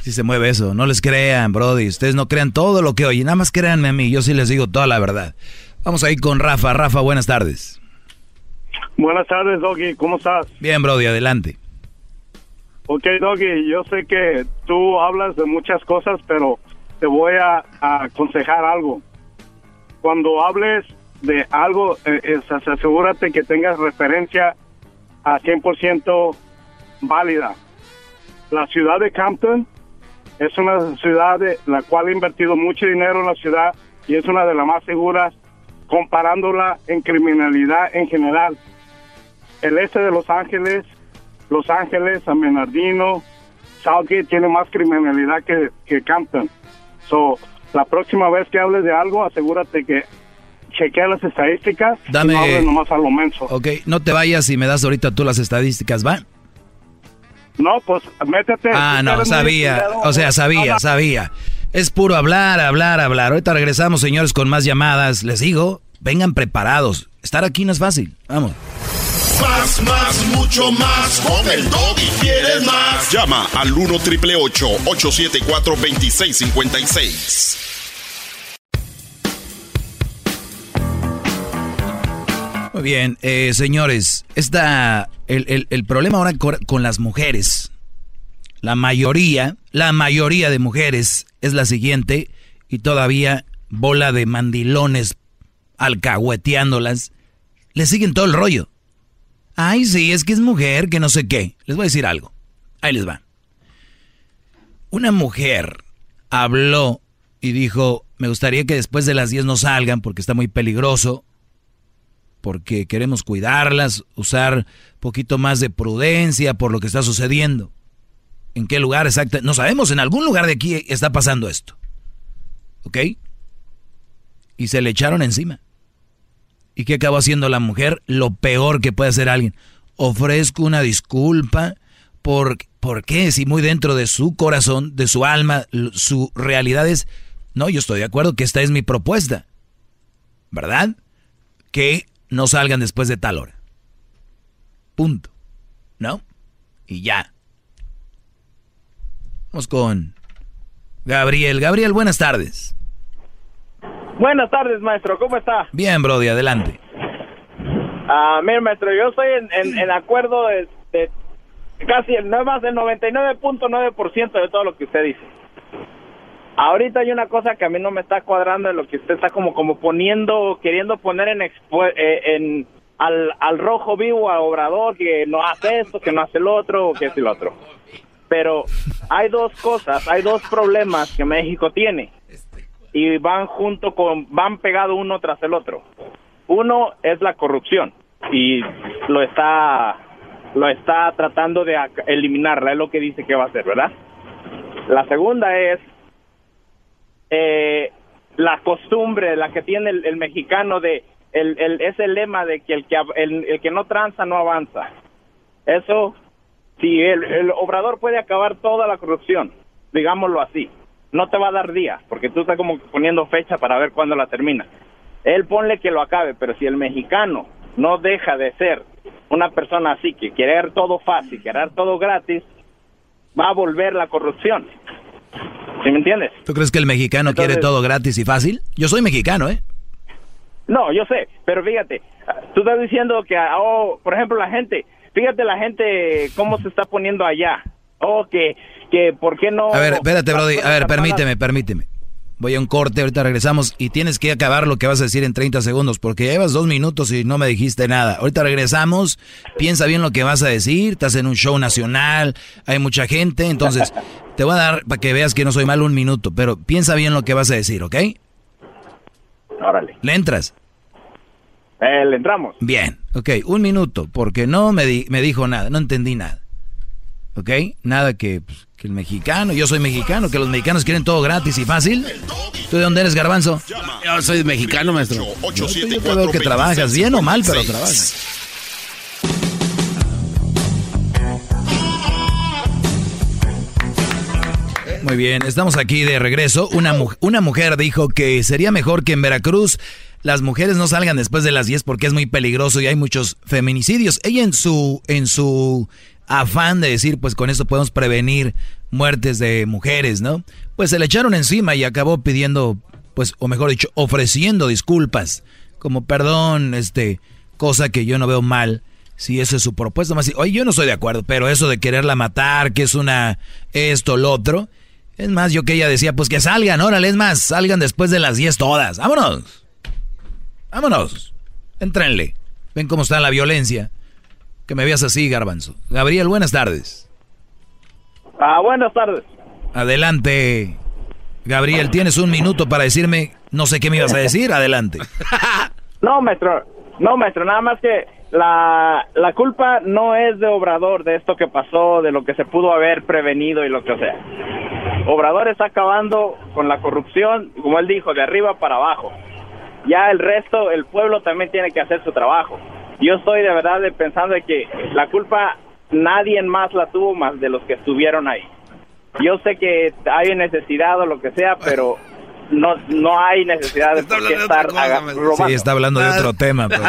Si se mueve eso, no les crean, Brody. Ustedes no crean todo lo que oyen, nada más créanme a mí, yo sí les digo toda la verdad. Vamos ahí con Rafa. Rafa, buenas tardes. Buenas tardes, Doggy, ¿cómo estás? Bien, Brody, adelante. Ok, Doggy, yo sé que tú hablas de muchas cosas, pero te voy a, aconsejar algo. Cuando hables de algo, eh, asegúrate que tengas referencia a 100% válida. La ciudad de Campton es una ciudad de la cual ha invertido mucho dinero en la ciudad y es una de las más seguras comparándola en criminalidad en general. El este de Los Ángeles, Los Ángeles, San Bernardino, Southgate tiene más criminalidad que, que Campton. So, la próxima vez que hables de algo, asegúrate que chequea las estadísticas Dame, y no hables nomás a lo menso. Ok, no te vayas y me das ahorita tú las estadísticas, ¿va? No, pues métete. Ah, no, sabía. O sea, sabía, sabía. Es puro hablar, hablar, hablar. Ahorita regresamos, señores, con más llamadas. Les digo, vengan preparados. Estar aquí no es fácil. Vamos. Más, más, mucho más. Con el y quieres más. Llama al 1 triple 874 2656. Muy bien, eh, señores, está el, el, problema ahora con las mujeres. La mayoría, la mayoría de mujeres es la siguiente y todavía bola de mandilones alcahueteándolas, le siguen todo el rollo. Ay, sí, es que es mujer, que no sé qué. Les voy a decir algo. Ahí les va. Una mujer habló y dijo, me gustaría que después de las 10 no salgan porque está muy peligroso, porque queremos cuidarlas, usar poquito más de prudencia por lo que está sucediendo. ¿En qué lugar exacto? No sabemos, en algún lugar de aquí está pasando esto. ¿Ok? Y se le echaron encima. ¿Y qué acabó haciendo la mujer? Lo peor que puede hacer alguien. Ofrezco una disculpa por, ¿por qué? Si muy dentro de su corazón, de su alma, su realidad es, no, yo estoy de acuerdo que esta es mi propuesta. ¿Verdad? Que no salgan después de tal hora. Punto. ¿No? Y ya. Vamos con Gabriel. Gabriel, buenas tardes. Buenas tardes, maestro. ¿Cómo está? Bien, Brody, adelante. Ah, mire, maestro, yo estoy en, en, acuerdo de, casi el, no más del 99.9% de todo lo que usted dice. Ahorita hay una cosa que a mí no me está cuadrando en lo que usted está como como poniendo, queriendo poner en, eh, en al, al rojo vivo a Obrador que no hace esto, que no hace lo otro, que es el otro. Pero hay dos cosas, hay dos problemas que México tiene y van junto con, van pegado uno tras el otro. Uno es la corrupción y lo está, lo está tratando de eliminarla, es lo que dice que va a hacer, ¿verdad? La segunda es eh, la costumbre, la que tiene el, mexicano de, el, el, ese lema de que el que, el, que no tranza no avanza. Eso, si el, obrador puede acabar toda la corrupción, digámoslo así, no te va a dar día, porque tú estás como poniendo fecha para ver cuándo la termina. Él ponle que lo acabe, pero si el mexicano no deja de ser una persona así, que querer todo fácil, querer todo gratis, va a volver la corrupción. ¿Sí me entiendes? ¿Tú crees que el mexicano quiere todo gratis y fácil? Yo soy mexicano, ¿eh? No, yo sé, pero fíjate, tú estás diciendo que, oh, por ejemplo, la gente, fíjate la gente cómo se está poniendo allá. Oh, que que por qué no... A ver, espérate, Brody, a ver, permíteme, permíteme. Voy a un corte, ahorita regresamos y tienes que acabar lo que vas a decir en 30 segundos porque llevas dos minutos y no me dijiste nada. Ahorita regresamos, piensa bien lo que vas a decir, estás en un show nacional, hay mucha gente, entonces te voy a dar para que veas que no soy malo un minuto, pero piensa bien lo que vas a decir, ¿ok? Órale. ¿Le entras? Eh, le entramos. Bien, ok, un minuto, porque no me, me dijo nada, no entendí nada. ¿Ok? Nada que... Pues, que el mexicano, yo soy mexicano, que los mexicanos quieren todo gratis y fácil. ¿Tú de dónde eres, Garbanzo? Yo soy mexicano, maestro. Yo, yo que trabajas, bien o mal, pero trabajas. Muy bien, estamos aquí de regreso. Una, una mujer dijo que sería mejor que en Veracruz las mujeres no salgan después de las 10 porque es muy peligroso y hay muchos feminicidios. Ella en su en su afán de decir, pues con esto podemos prevenir muertes de mujeres, ¿no? Pues se le echaron encima y acabó pidiendo, pues, o mejor dicho, ofreciendo disculpas, como perdón, este, cosa que yo no veo mal, si esa es su propuesta, más, oye, yo no estoy de acuerdo, pero eso de quererla matar, que es una, esto, lo otro, es más, yo que ella decía, pues que salgan, órale, es más, salgan después de las 10 todas, vámonos, vámonos, entrenle, ven cómo está la violencia que me veas así, Garbanzo. Gabriel, buenas tardes. Ah, buenas tardes. Adelante. Gabriel, tienes un minuto para decirme, no sé qué me ibas a decir, adelante. no, maestro, no, maestro, nada más que la, la culpa no es de Obrador, de esto que pasó, de lo que se pudo haber prevenido y lo que sea. Obrador está acabando con la corrupción, como él dijo, de arriba para abajo. Ya el resto, el pueblo también tiene que hacer su trabajo yo estoy de verdad pensando de que la culpa nadie más la tuvo más de los que estuvieron ahí. Yo sé que hay necesidad o lo que sea, pero no no hay necesidad de estar Sí, está hablando de otro tema.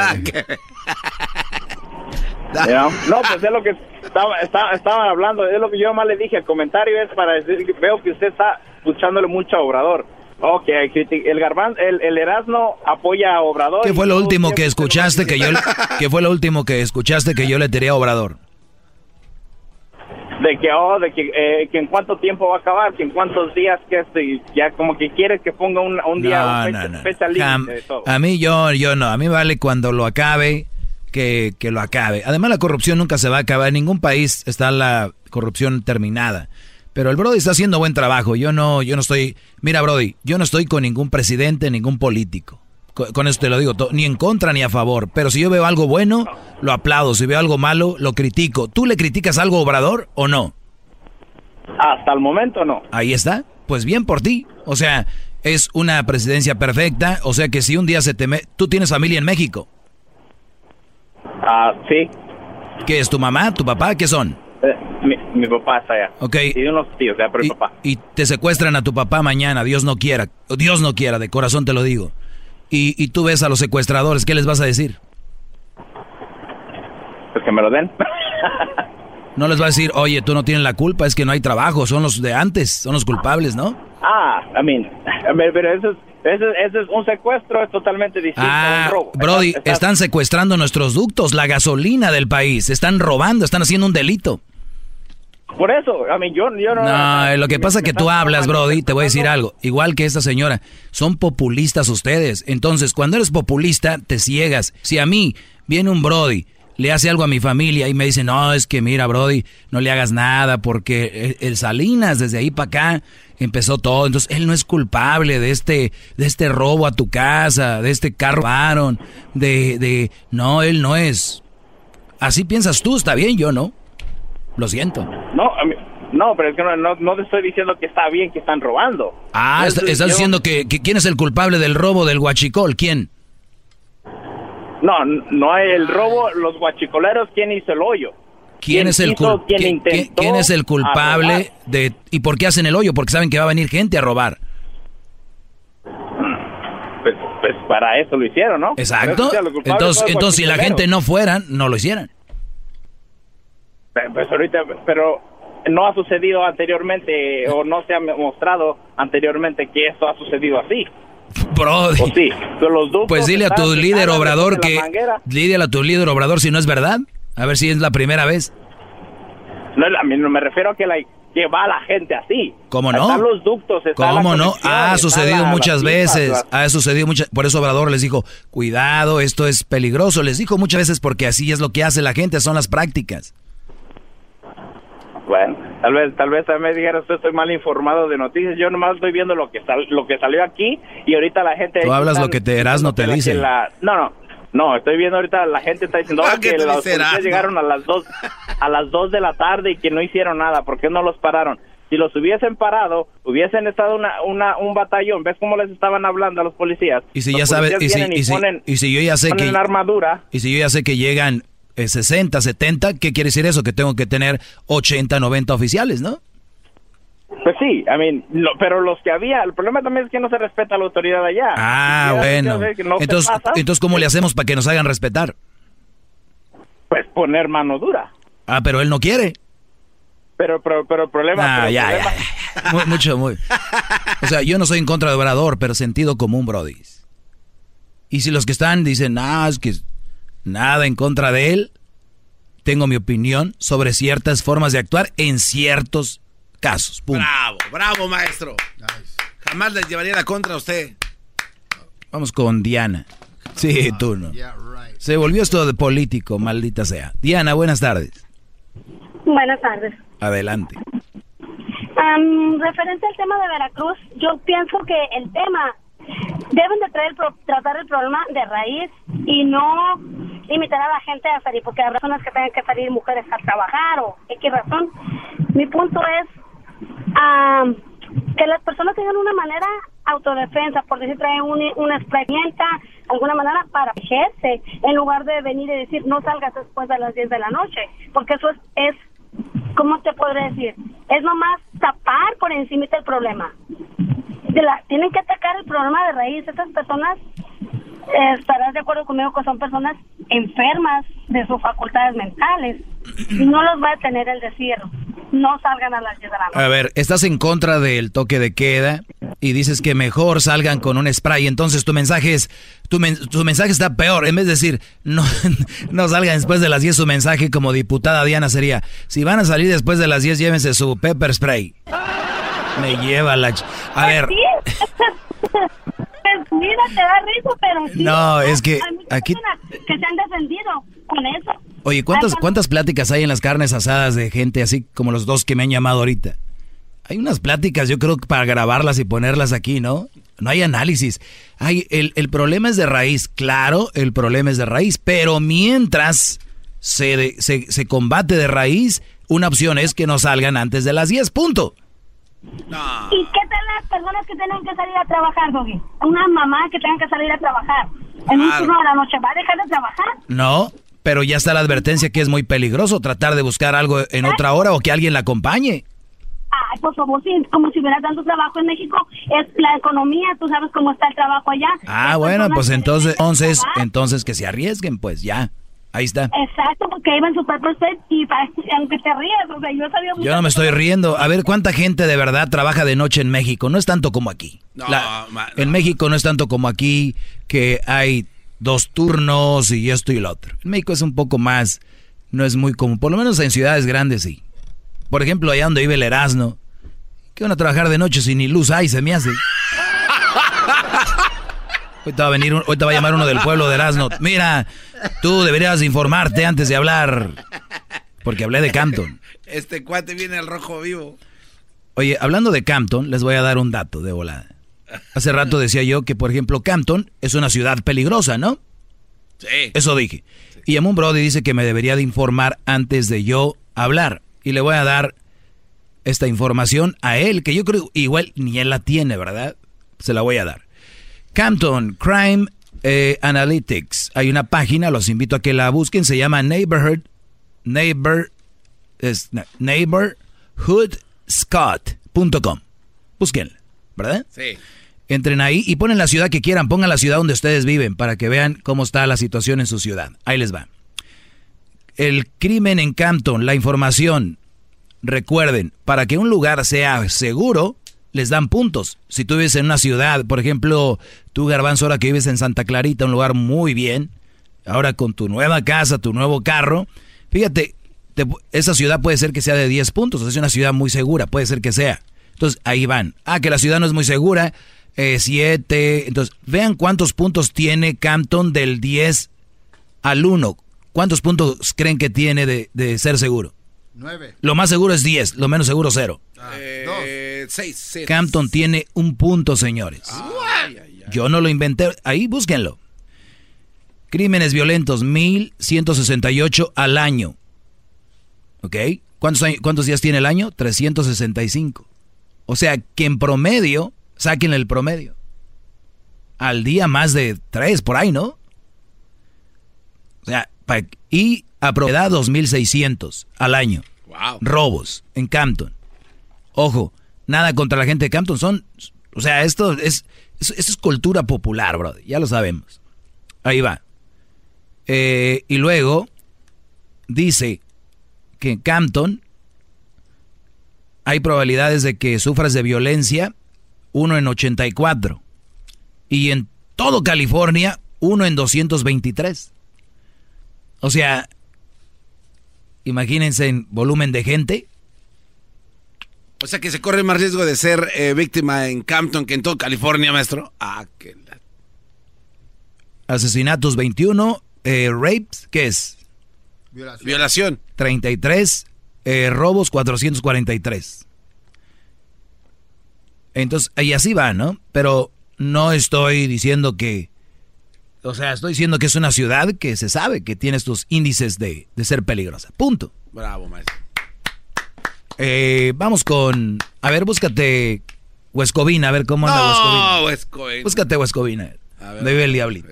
No, pues es lo que estaba, estaban hablando, es lo que yo más le dije, el comentario es para decir que veo que usted está escuchándole mucho a Obrador. Ok, el Garbán, el, el, Erasmo apoya a Obrador. ¿Qué fue lo último que escuchaste que yo, qué fue lo último que escuchaste que yo le tiré a Obrador? de que oh, de que, eh, que en cuánto tiempo va a acabar, que en cuántos días que este, ya como que quiere que ponga un, un día no, A mí yo yo no, a mí vale cuando lo acabe que, que lo acabe. Además la corrupción nunca se va a acabar, en ningún país está la corrupción terminada. Pero el Brody está haciendo buen trabajo. Yo no yo no estoy, mira Brody, yo no estoy con ningún presidente, ningún político. Con, eso te lo digo, ni en contra ni a favor. Pero si yo veo algo bueno, lo aplaudo. Si veo algo malo, lo critico. ¿Tú le criticas algo Obrador o no? Hasta el momento no. Ahí está. Pues bien por ti. O sea, es una presidencia perfecta. O sea que si un día se te... ¿Tú tienes familia en México? Ah, sí. ¿Qué es tu mamá, tu papá? ¿Qué son? Eh, mi, papá está allá. Ok. Y unos tíos, ya, pero y, papá. Y te secuestran a tu papá mañana, Dios no quiera. Dios no quiera, de corazón te lo digo y, tú ves a los secuestradores, ¿qué les vas a decir? Pues que me lo den. no les va a decir, oye, tú no tienes la culpa, es que no hay trabajo, son los de antes, son los culpables, ¿no? Ah, I mean, pero eso es, eso, es un secuestro, es totalmente distinto a un ah, robo. Brody, están secuestrando nuestros ductos, la gasolina del país, están robando, están haciendo un delito. Por eso, a mí yo, yo no... No, lo que pasa es que tú hablas, Brody, te voy a decir algo. Igual que esta señora, son populistas ustedes. Entonces, cuando eres populista, te ciegas. Si a mí viene un Brody, le hace algo a mi familia y me dice, no, es que mira, Brody, no le hagas nada porque el, Salinas, desde ahí para acá, empezó todo. Entonces, él no es culpable de este, de este robo a tu casa, de este carro de, de... No, él no es. Así piensas tú, está bien, yo no. Lo siento. No, no, pero es que no, no, te estoy diciendo que está bien que están robando. Ah, estás diciendo que, quién es el culpable del robo del guachicol, ¿quién? No, no el robo, los guachicoleros, ¿quién hizo el hoyo? ¿Quién, es el culpable? ¿quién, es el culpable de y por qué hacen el hoyo? Porque saben que va a venir gente a robar. Pues, pues para eso lo hicieron, ¿no? Exacto. Entonces, entonces si la gente no fuera, no lo hicieran. Pues ahorita, pero no ha sucedido anteriormente o no se ha mostrado anteriormente que esto ha sucedido así. Sí, pues dile a tu líder obrador que dile a tu líder obrador si no es verdad. A ver si es la primera vez. No, me refiero a que la que va la gente así. ¿Cómo no? los ductos, ¿Cómo no? Ha sucedido muchas veces. Ha sucedido muchas. Por eso Obrador les dijo, cuidado, esto es peligroso. Les dijo muchas veces porque así es lo que hace la gente, son las prácticas. Bueno, tal vez, tal vez también dijera usted estoy mal informado de noticias. Yo nomás estoy viendo lo que lo que salió aquí y ahorita la gente. Tú hablas lo que te eras, no te dice. no, no, no. Estoy viendo ahorita la gente está diciendo que los policías llegaron a las dos a las dos de la tarde y que no hicieron nada. ¿Por qué no los pararon? Si los hubiesen parado, hubiesen estado una, una, un batallón. ¿Ves cómo les estaban hablando a los policías? Y si ya sabes, y si, y, si, yo ya sé que armadura. Y si yo ya sé que llegan 60, eh, 70, ¿qué quiere decir eso? Que tengo que tener 80, 90 oficiales, ¿no? Pues sí, I mean, pero los que había, el problema también es que no se respeta la autoridad allá. Ah, bueno. entonces, entonces, ¿cómo le hacemos para que nos hagan respetar? Pues poner mano dura. Ah, pero él no quiere. Pero, pero, pero el problema... Ah, ya, ya, mucho, muy... O sea, yo no soy en contra de Obrador, pero sentido común, Brody. Y si los que están dicen, ah, es que nada en contra de él. Tengo mi opinión sobre ciertas formas de actuar en ciertos casos. Bravo, bravo, maestro. Jamás les llevaría la contra a usted. Vamos con Diana. Sí, tú no. Se volvió esto de político, maldita sea. Diana, buenas tardes. Buenas tardes. Adelante. referente al tema de Veracruz, yo pienso que el tema deben de traer, tratar el problema de raíz y no limitar a la gente a salir, porque hay razones que tengan que salir mujeres a trabajar o X razón. Mi punto es que las personas tengan una manera autodefensa, por decir, traen una experiencia, alguna manera para protegerse, en lugar de venir y decir no salgas después de las 10 de la noche, porque eso es, es ¿cómo te podré decir? Es nomás tapar por encima del problema tienen que atacar el problema de raíz. Estas personas, eh, estarás de acuerdo conmigo que son personas enfermas de sus facultades mentales y no los va a tener el desierto. No salgan a las 10 de la noche. A ver, estás en contra del toque de queda y dices que mejor salgan con un spray. Entonces tu mensaje es, tu, tu mensaje está peor. En vez de decir, no, no salgan después de las 10, su mensaje como diputada Diana sería, si van a salir después de las 10, llévense su pepper spray. Me lleva la... A ver... Pues mira, te da risa, pero sí. No, es que aquí... Que se han defendido con eso. Oye, ¿cuántas, ¿cuántas pláticas hay en las carnes asadas de gente así como los dos que me han llamado ahorita? Hay unas pláticas, yo creo, para grabarlas y ponerlas aquí, ¿no? No hay análisis. Hay, el, el problema es de raíz, claro, el problema es de raíz, pero mientras se, se, se combate de raíz, una opción es que no salgan antes de las 10, punto. ¿Y qué tal las personas que tienen que salir a trabajar, Doggy? Una mamá que tenga que salir a trabajar en un turno de la noche, ¿va a dejar de trabajar? No, pero ya está la advertencia que es muy peligroso tratar de buscar algo en otra hora o que alguien la acompañe. Ay, por favor, sí, como si hubiera tanto trabajo en México, es la economía, tú sabes cómo está el trabajo allá. Ah, bueno, pues entonces, entonces, entonces que se arriesguen, pues ya. Ahí está. Exacto, porque iba en su propio set y aunque te ríes, o sea, yo sabía Yo no me estoy riendo. A ver, ¿cuánta gente de verdad trabaja de noche en México? No es tanto como aquí. No, En México no es tanto como aquí, que hay dos turnos y esto y lo otro. En México es un poco más, no es muy común. Por lo menos en ciudades grandes sí. Por ejemplo, allá donde vive el Erasmo, que van a trabajar de noche sin ni luz hay, se me hace. Hoy va a venir, hoy te va a llamar uno del pueblo de Erasmo. Mira, tú deberías informarte antes de hablar. Porque hablé de Campton. Este cuate viene al rojo vivo. Oye, hablando de Campton, les voy a dar un dato de volada. Hace rato decía yo que, por ejemplo, Campton es una ciudad peligrosa, ¿no? Sí. Eso dije. Y un Brody dice que me debería de informar antes de yo hablar. Y le voy a dar esta información a él, que yo creo igual ni él la tiene, ¿verdad? Se la voy a dar. Campton Crime eh, Analytics. Hay una página, los invito a que la busquen, se llama Neighborhood Neighbor es neighborhoodscott.com. Búsquenla, ¿verdad? Sí. Entren ahí y ponen la ciudad que quieran, pongan la ciudad donde ustedes viven para que vean cómo está la situación en su ciudad. Ahí les va. El crimen en Campton, la información. Recuerden, para que un lugar sea seguro, les dan puntos. Si tú vives en una ciudad, por ejemplo, tú Garbanzo, ahora que vives en Santa Clarita, un lugar muy bien, ahora con tu nueva casa, tu nuevo carro, fíjate, esa ciudad puede ser que sea de 10 puntos, es una ciudad muy segura, puede ser que sea. Entonces ahí van. Ah, que la ciudad no es muy segura, 7. Eh, Entonces, vean cuántos puntos tiene Campton del 10 al 1. ¿Cuántos puntos creen que tiene de ser seguro? 9. Lo más seguro es 10, lo menos seguro 0. Eh, seis, Campton tiene un punto, señores. Yo no lo inventé. Ahí búsquenlo. Crímenes violentos, 1168 al año. ¿Ok? ¿Cuántos, ¿Cuántos días tiene el año? 365. O sea que en promedio, saquen el promedio. Al día más de 3 por ahí, ¿no? O sea, y a propiedad 2600 al año. Wow. Robos en Campton. Ojo, nada contra la gente de Campton, son, o sea, esto es, esto es cultura popular, bro, ya lo sabemos. Ahí va. Eh, y luego dice que en Campton hay probabilidades de que sufras de violencia, uno en 84. Y en todo California, uno en 223. O sea, imagínense en volumen de gente, o sea que se corre más riesgo de ser eh, víctima en Campton que en todo California, maestro. Ah, qué Asesinatos 21, eh, rapes, ¿qué es? Violación. Violación. 33, eh, robos 443. Entonces, y así va, ¿no? Pero no estoy diciendo que, o sea, estoy diciendo que es una ciudad que se sabe que tiene estos índices de, de ser peligrosa. Punto. Bravo, maestro. Eh, vamos con. A ver, búscate Huescovina, a ver cómo anda no, Huescovina. Búscate Huescovina. A ver, el diablito.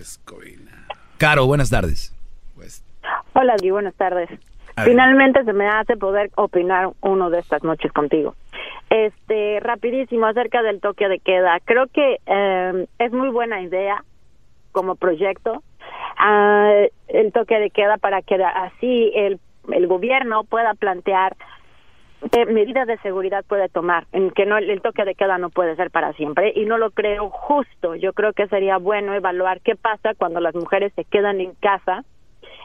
Caro, buenas tardes. Pues. Hola, Gui, buenas tardes. Finalmente se me hace poder opinar uno de estas noches contigo. Este, rapidísimo acerca del toque de queda. Creo que eh, es muy buena idea como proyecto. ah, el toque de queda para que así el, el gobierno pueda plantear qué medidas de seguridad puede tomar, en que no el toque de queda no puede ser para siempre y no lo creo justo. Yo creo que sería bueno evaluar qué pasa cuando las mujeres se quedan en casa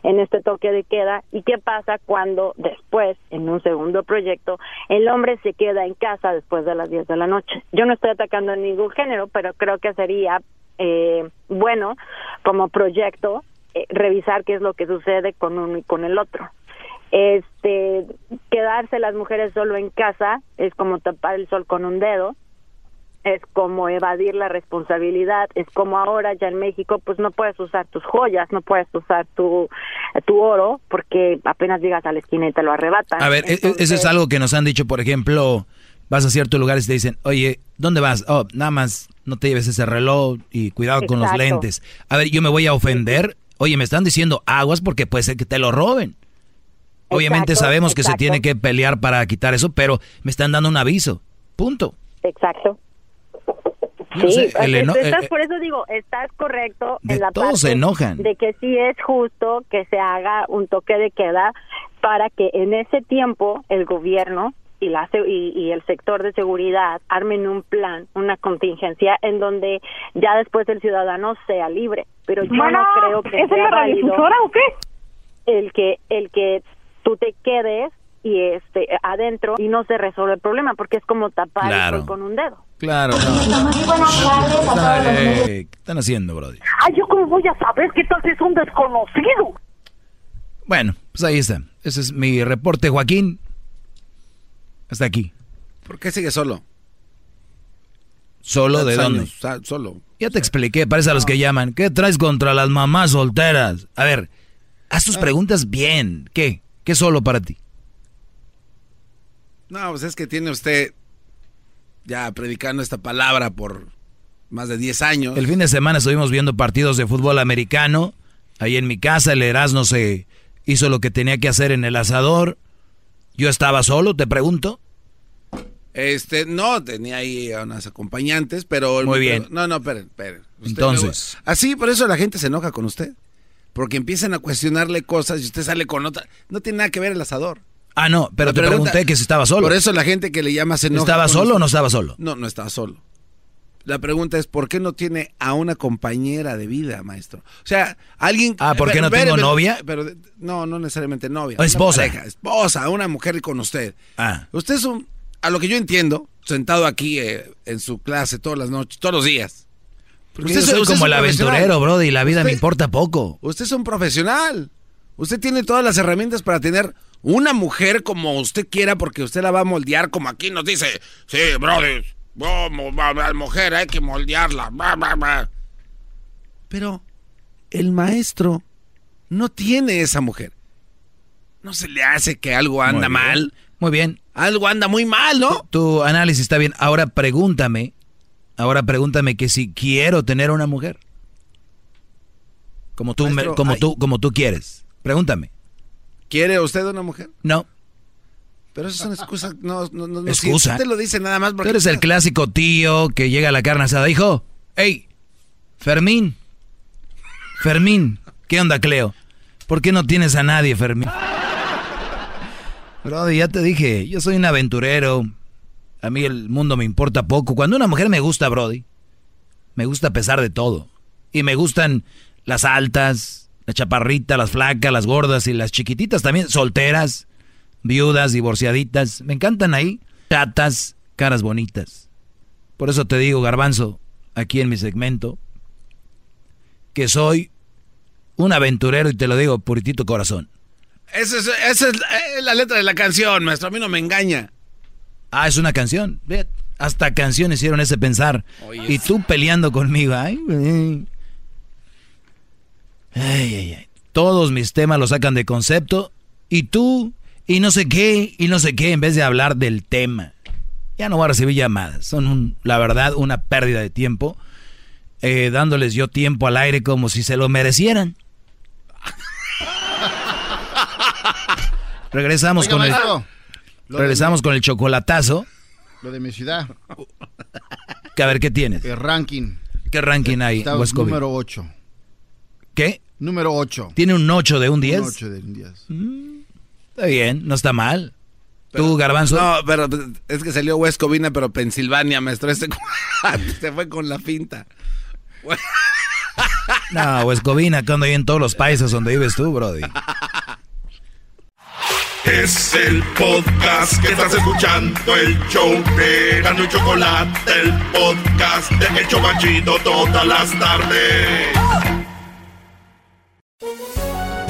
en este toque de queda y qué pasa cuando después, en un segundo proyecto, el hombre se queda en casa después de las 10 de la noche. Yo no estoy atacando a ningún género, pero creo que sería eh, bueno como proyecto eh, revisar qué es lo que sucede con uno y con el otro. Este, quedarse las mujeres solo en casa es como tapar el sol con un dedo es como evadir la responsabilidad, es como ahora ya en México pues no puedes usar tus joyas, no puedes usar tu, tu oro porque apenas llegas a la esquina y te lo arrebatan. A ver, e, e, eso es algo que nos han dicho, por ejemplo, vas a ciertos lugares y te dicen, oye, ¿dónde vas? Oh, nada más no te lleves ese reloj y cuidado con los lentes. A ver, yo me voy a ofender. Oye, me están diciendo aguas porque puede ser que te lo roben. Obviamente sabemos que se tiene que pelear para quitar eso, pero me están dando un aviso. Punto. Exacto sí, estás, por eso digo, estás correcto en la todos se enojan. de que sí es justo que se haga un toque de queda para que en ese tiempo el gobierno y, la, y, el sector de seguridad armen un plan, una contingencia en donde ya después el ciudadano sea libre. Pero yo no creo que ¿es sea válido o qué? El que el que tú te quedes y este adentro y no se resuelve el problema porque es como tapar con un dedo. Claro. ¿Qué están haciendo, Brody? Ay, yo cómo voy a saber qué tal si es un desconocido. Bueno, pues ahí está. Ese es mi reporte, Joaquín. Hasta aquí. ¿Por qué sigue solo? ¿Solo de dónde? Solo. Ya te expliqué, parece a los que llaman. ¿Qué traes contra las mamás solteras? A ver, haz tus ah. preguntas bien. ¿Qué? ¿Qué solo para ti? No, pues es que tiene usted ya predicando esta palabra por más de 10 años. El fin de semana estuvimos viendo partidos de fútbol americano. Ahí en mi casa el Erasmo se hizo lo que tenía que hacer en el asador. Yo estaba solo, te pregunto. Este, no, tenía ahí a unas acompañantes, pero... Muy bien. no, no, esperen, esperen. Entonces... así, por eso la gente se enoja con usted. Porque empiezan a cuestionarle cosas y usted sale con otra... No tiene nada que ver el asador. Ah, no, pero te pregunté que si estaba solo. Por eso la gente que le llama se enoja. ¿Estaba solo o no estaba solo? No, no estaba solo. La pregunta es, ¿por qué no tiene a una compañera de vida, maestro? O sea, alguien... Ah, ¿por qué no tengo novia? Pero, no, no necesariamente novia. esposa. esposa, una mujer con usted. Ah. Usted es un, a lo que yo entiendo, sentado aquí eh, en su clase todas las noches, todos los días. Porque usted soy como el aventurero, bro, y la vida me importa poco. Usted es un profesional. Usted tiene todas las herramientas para tener una mujer como usted quiera porque usted la va a moldear como aquí nos dice, sí, brother, vamos, la mujer hay que moldearla. Pero el maestro no tiene esa mujer. No se le hace que algo anda mal. Muy bien. Algo anda muy mal, ¿no? Tu, análisis está bien. Ahora pregúntame, ahora pregúntame que si quiero tener una mujer. Como tú, como tú, como tú quieres. Pregúntame. ¿Quiere usted una mujer? No. Pero eso es una excusa. No, no, no. ¿Excusa? usted lo dice nada más porque... Tú eres el clásico tío que llega a la carne asada. Hijo, hey, Fermín. Fermín. ¿Qué onda, Cleo? ¿Por qué no tienes a nadie, Fermín? Brody, ya te dije, yo soy un aventurero. A mí el mundo me importa poco. Cuando una mujer me gusta, Brody, me gusta a pesar de todo. Y me gustan las altas, la chaparrita, las flacas, las gordas y las chiquititas también, solteras, viudas, divorciaditas. Me encantan ahí. Chatas, caras bonitas. Por eso te digo, garbanzo, aquí en mi segmento, que soy un aventurero y te lo digo puritito corazón. Esa es, eh, la letra de la canción, maestro. A mí no me engaña. Ah, es una canción. Hasta canciones hicieron ese pensar. y tú peleando conmigo. Ay, Ay, ay, ay. Todos mis temas los sacan de concepto y tú y no sé qué y no sé qué en vez de hablar del tema. Ya no voy a recibir llamadas. Son, la verdad, una pérdida de tiempo. Eh, dándoles yo tiempo al aire como si se lo merecieran. regresamos con el regresamos con el chocolatazo. Lo de mi ciudad. Que a ver qué tienes. El ranking. ¿Qué ranking hay? número 8. ¿Qué? Número 8. ¿Tiene un 8 de un 10? Un 8 de un 10. Mm, está bien, no está mal. ¿Tú, Garbanzo? No, pero es que salió West Covina, pero Pensilvania, maestro. Este se fue con la finta. no, West Covina, cuando hay en todos los países donde vives tú, Brody. Es el podcast que estás escuchando, el show de y Chocolate, el podcast de El Chocachito todas las tardes.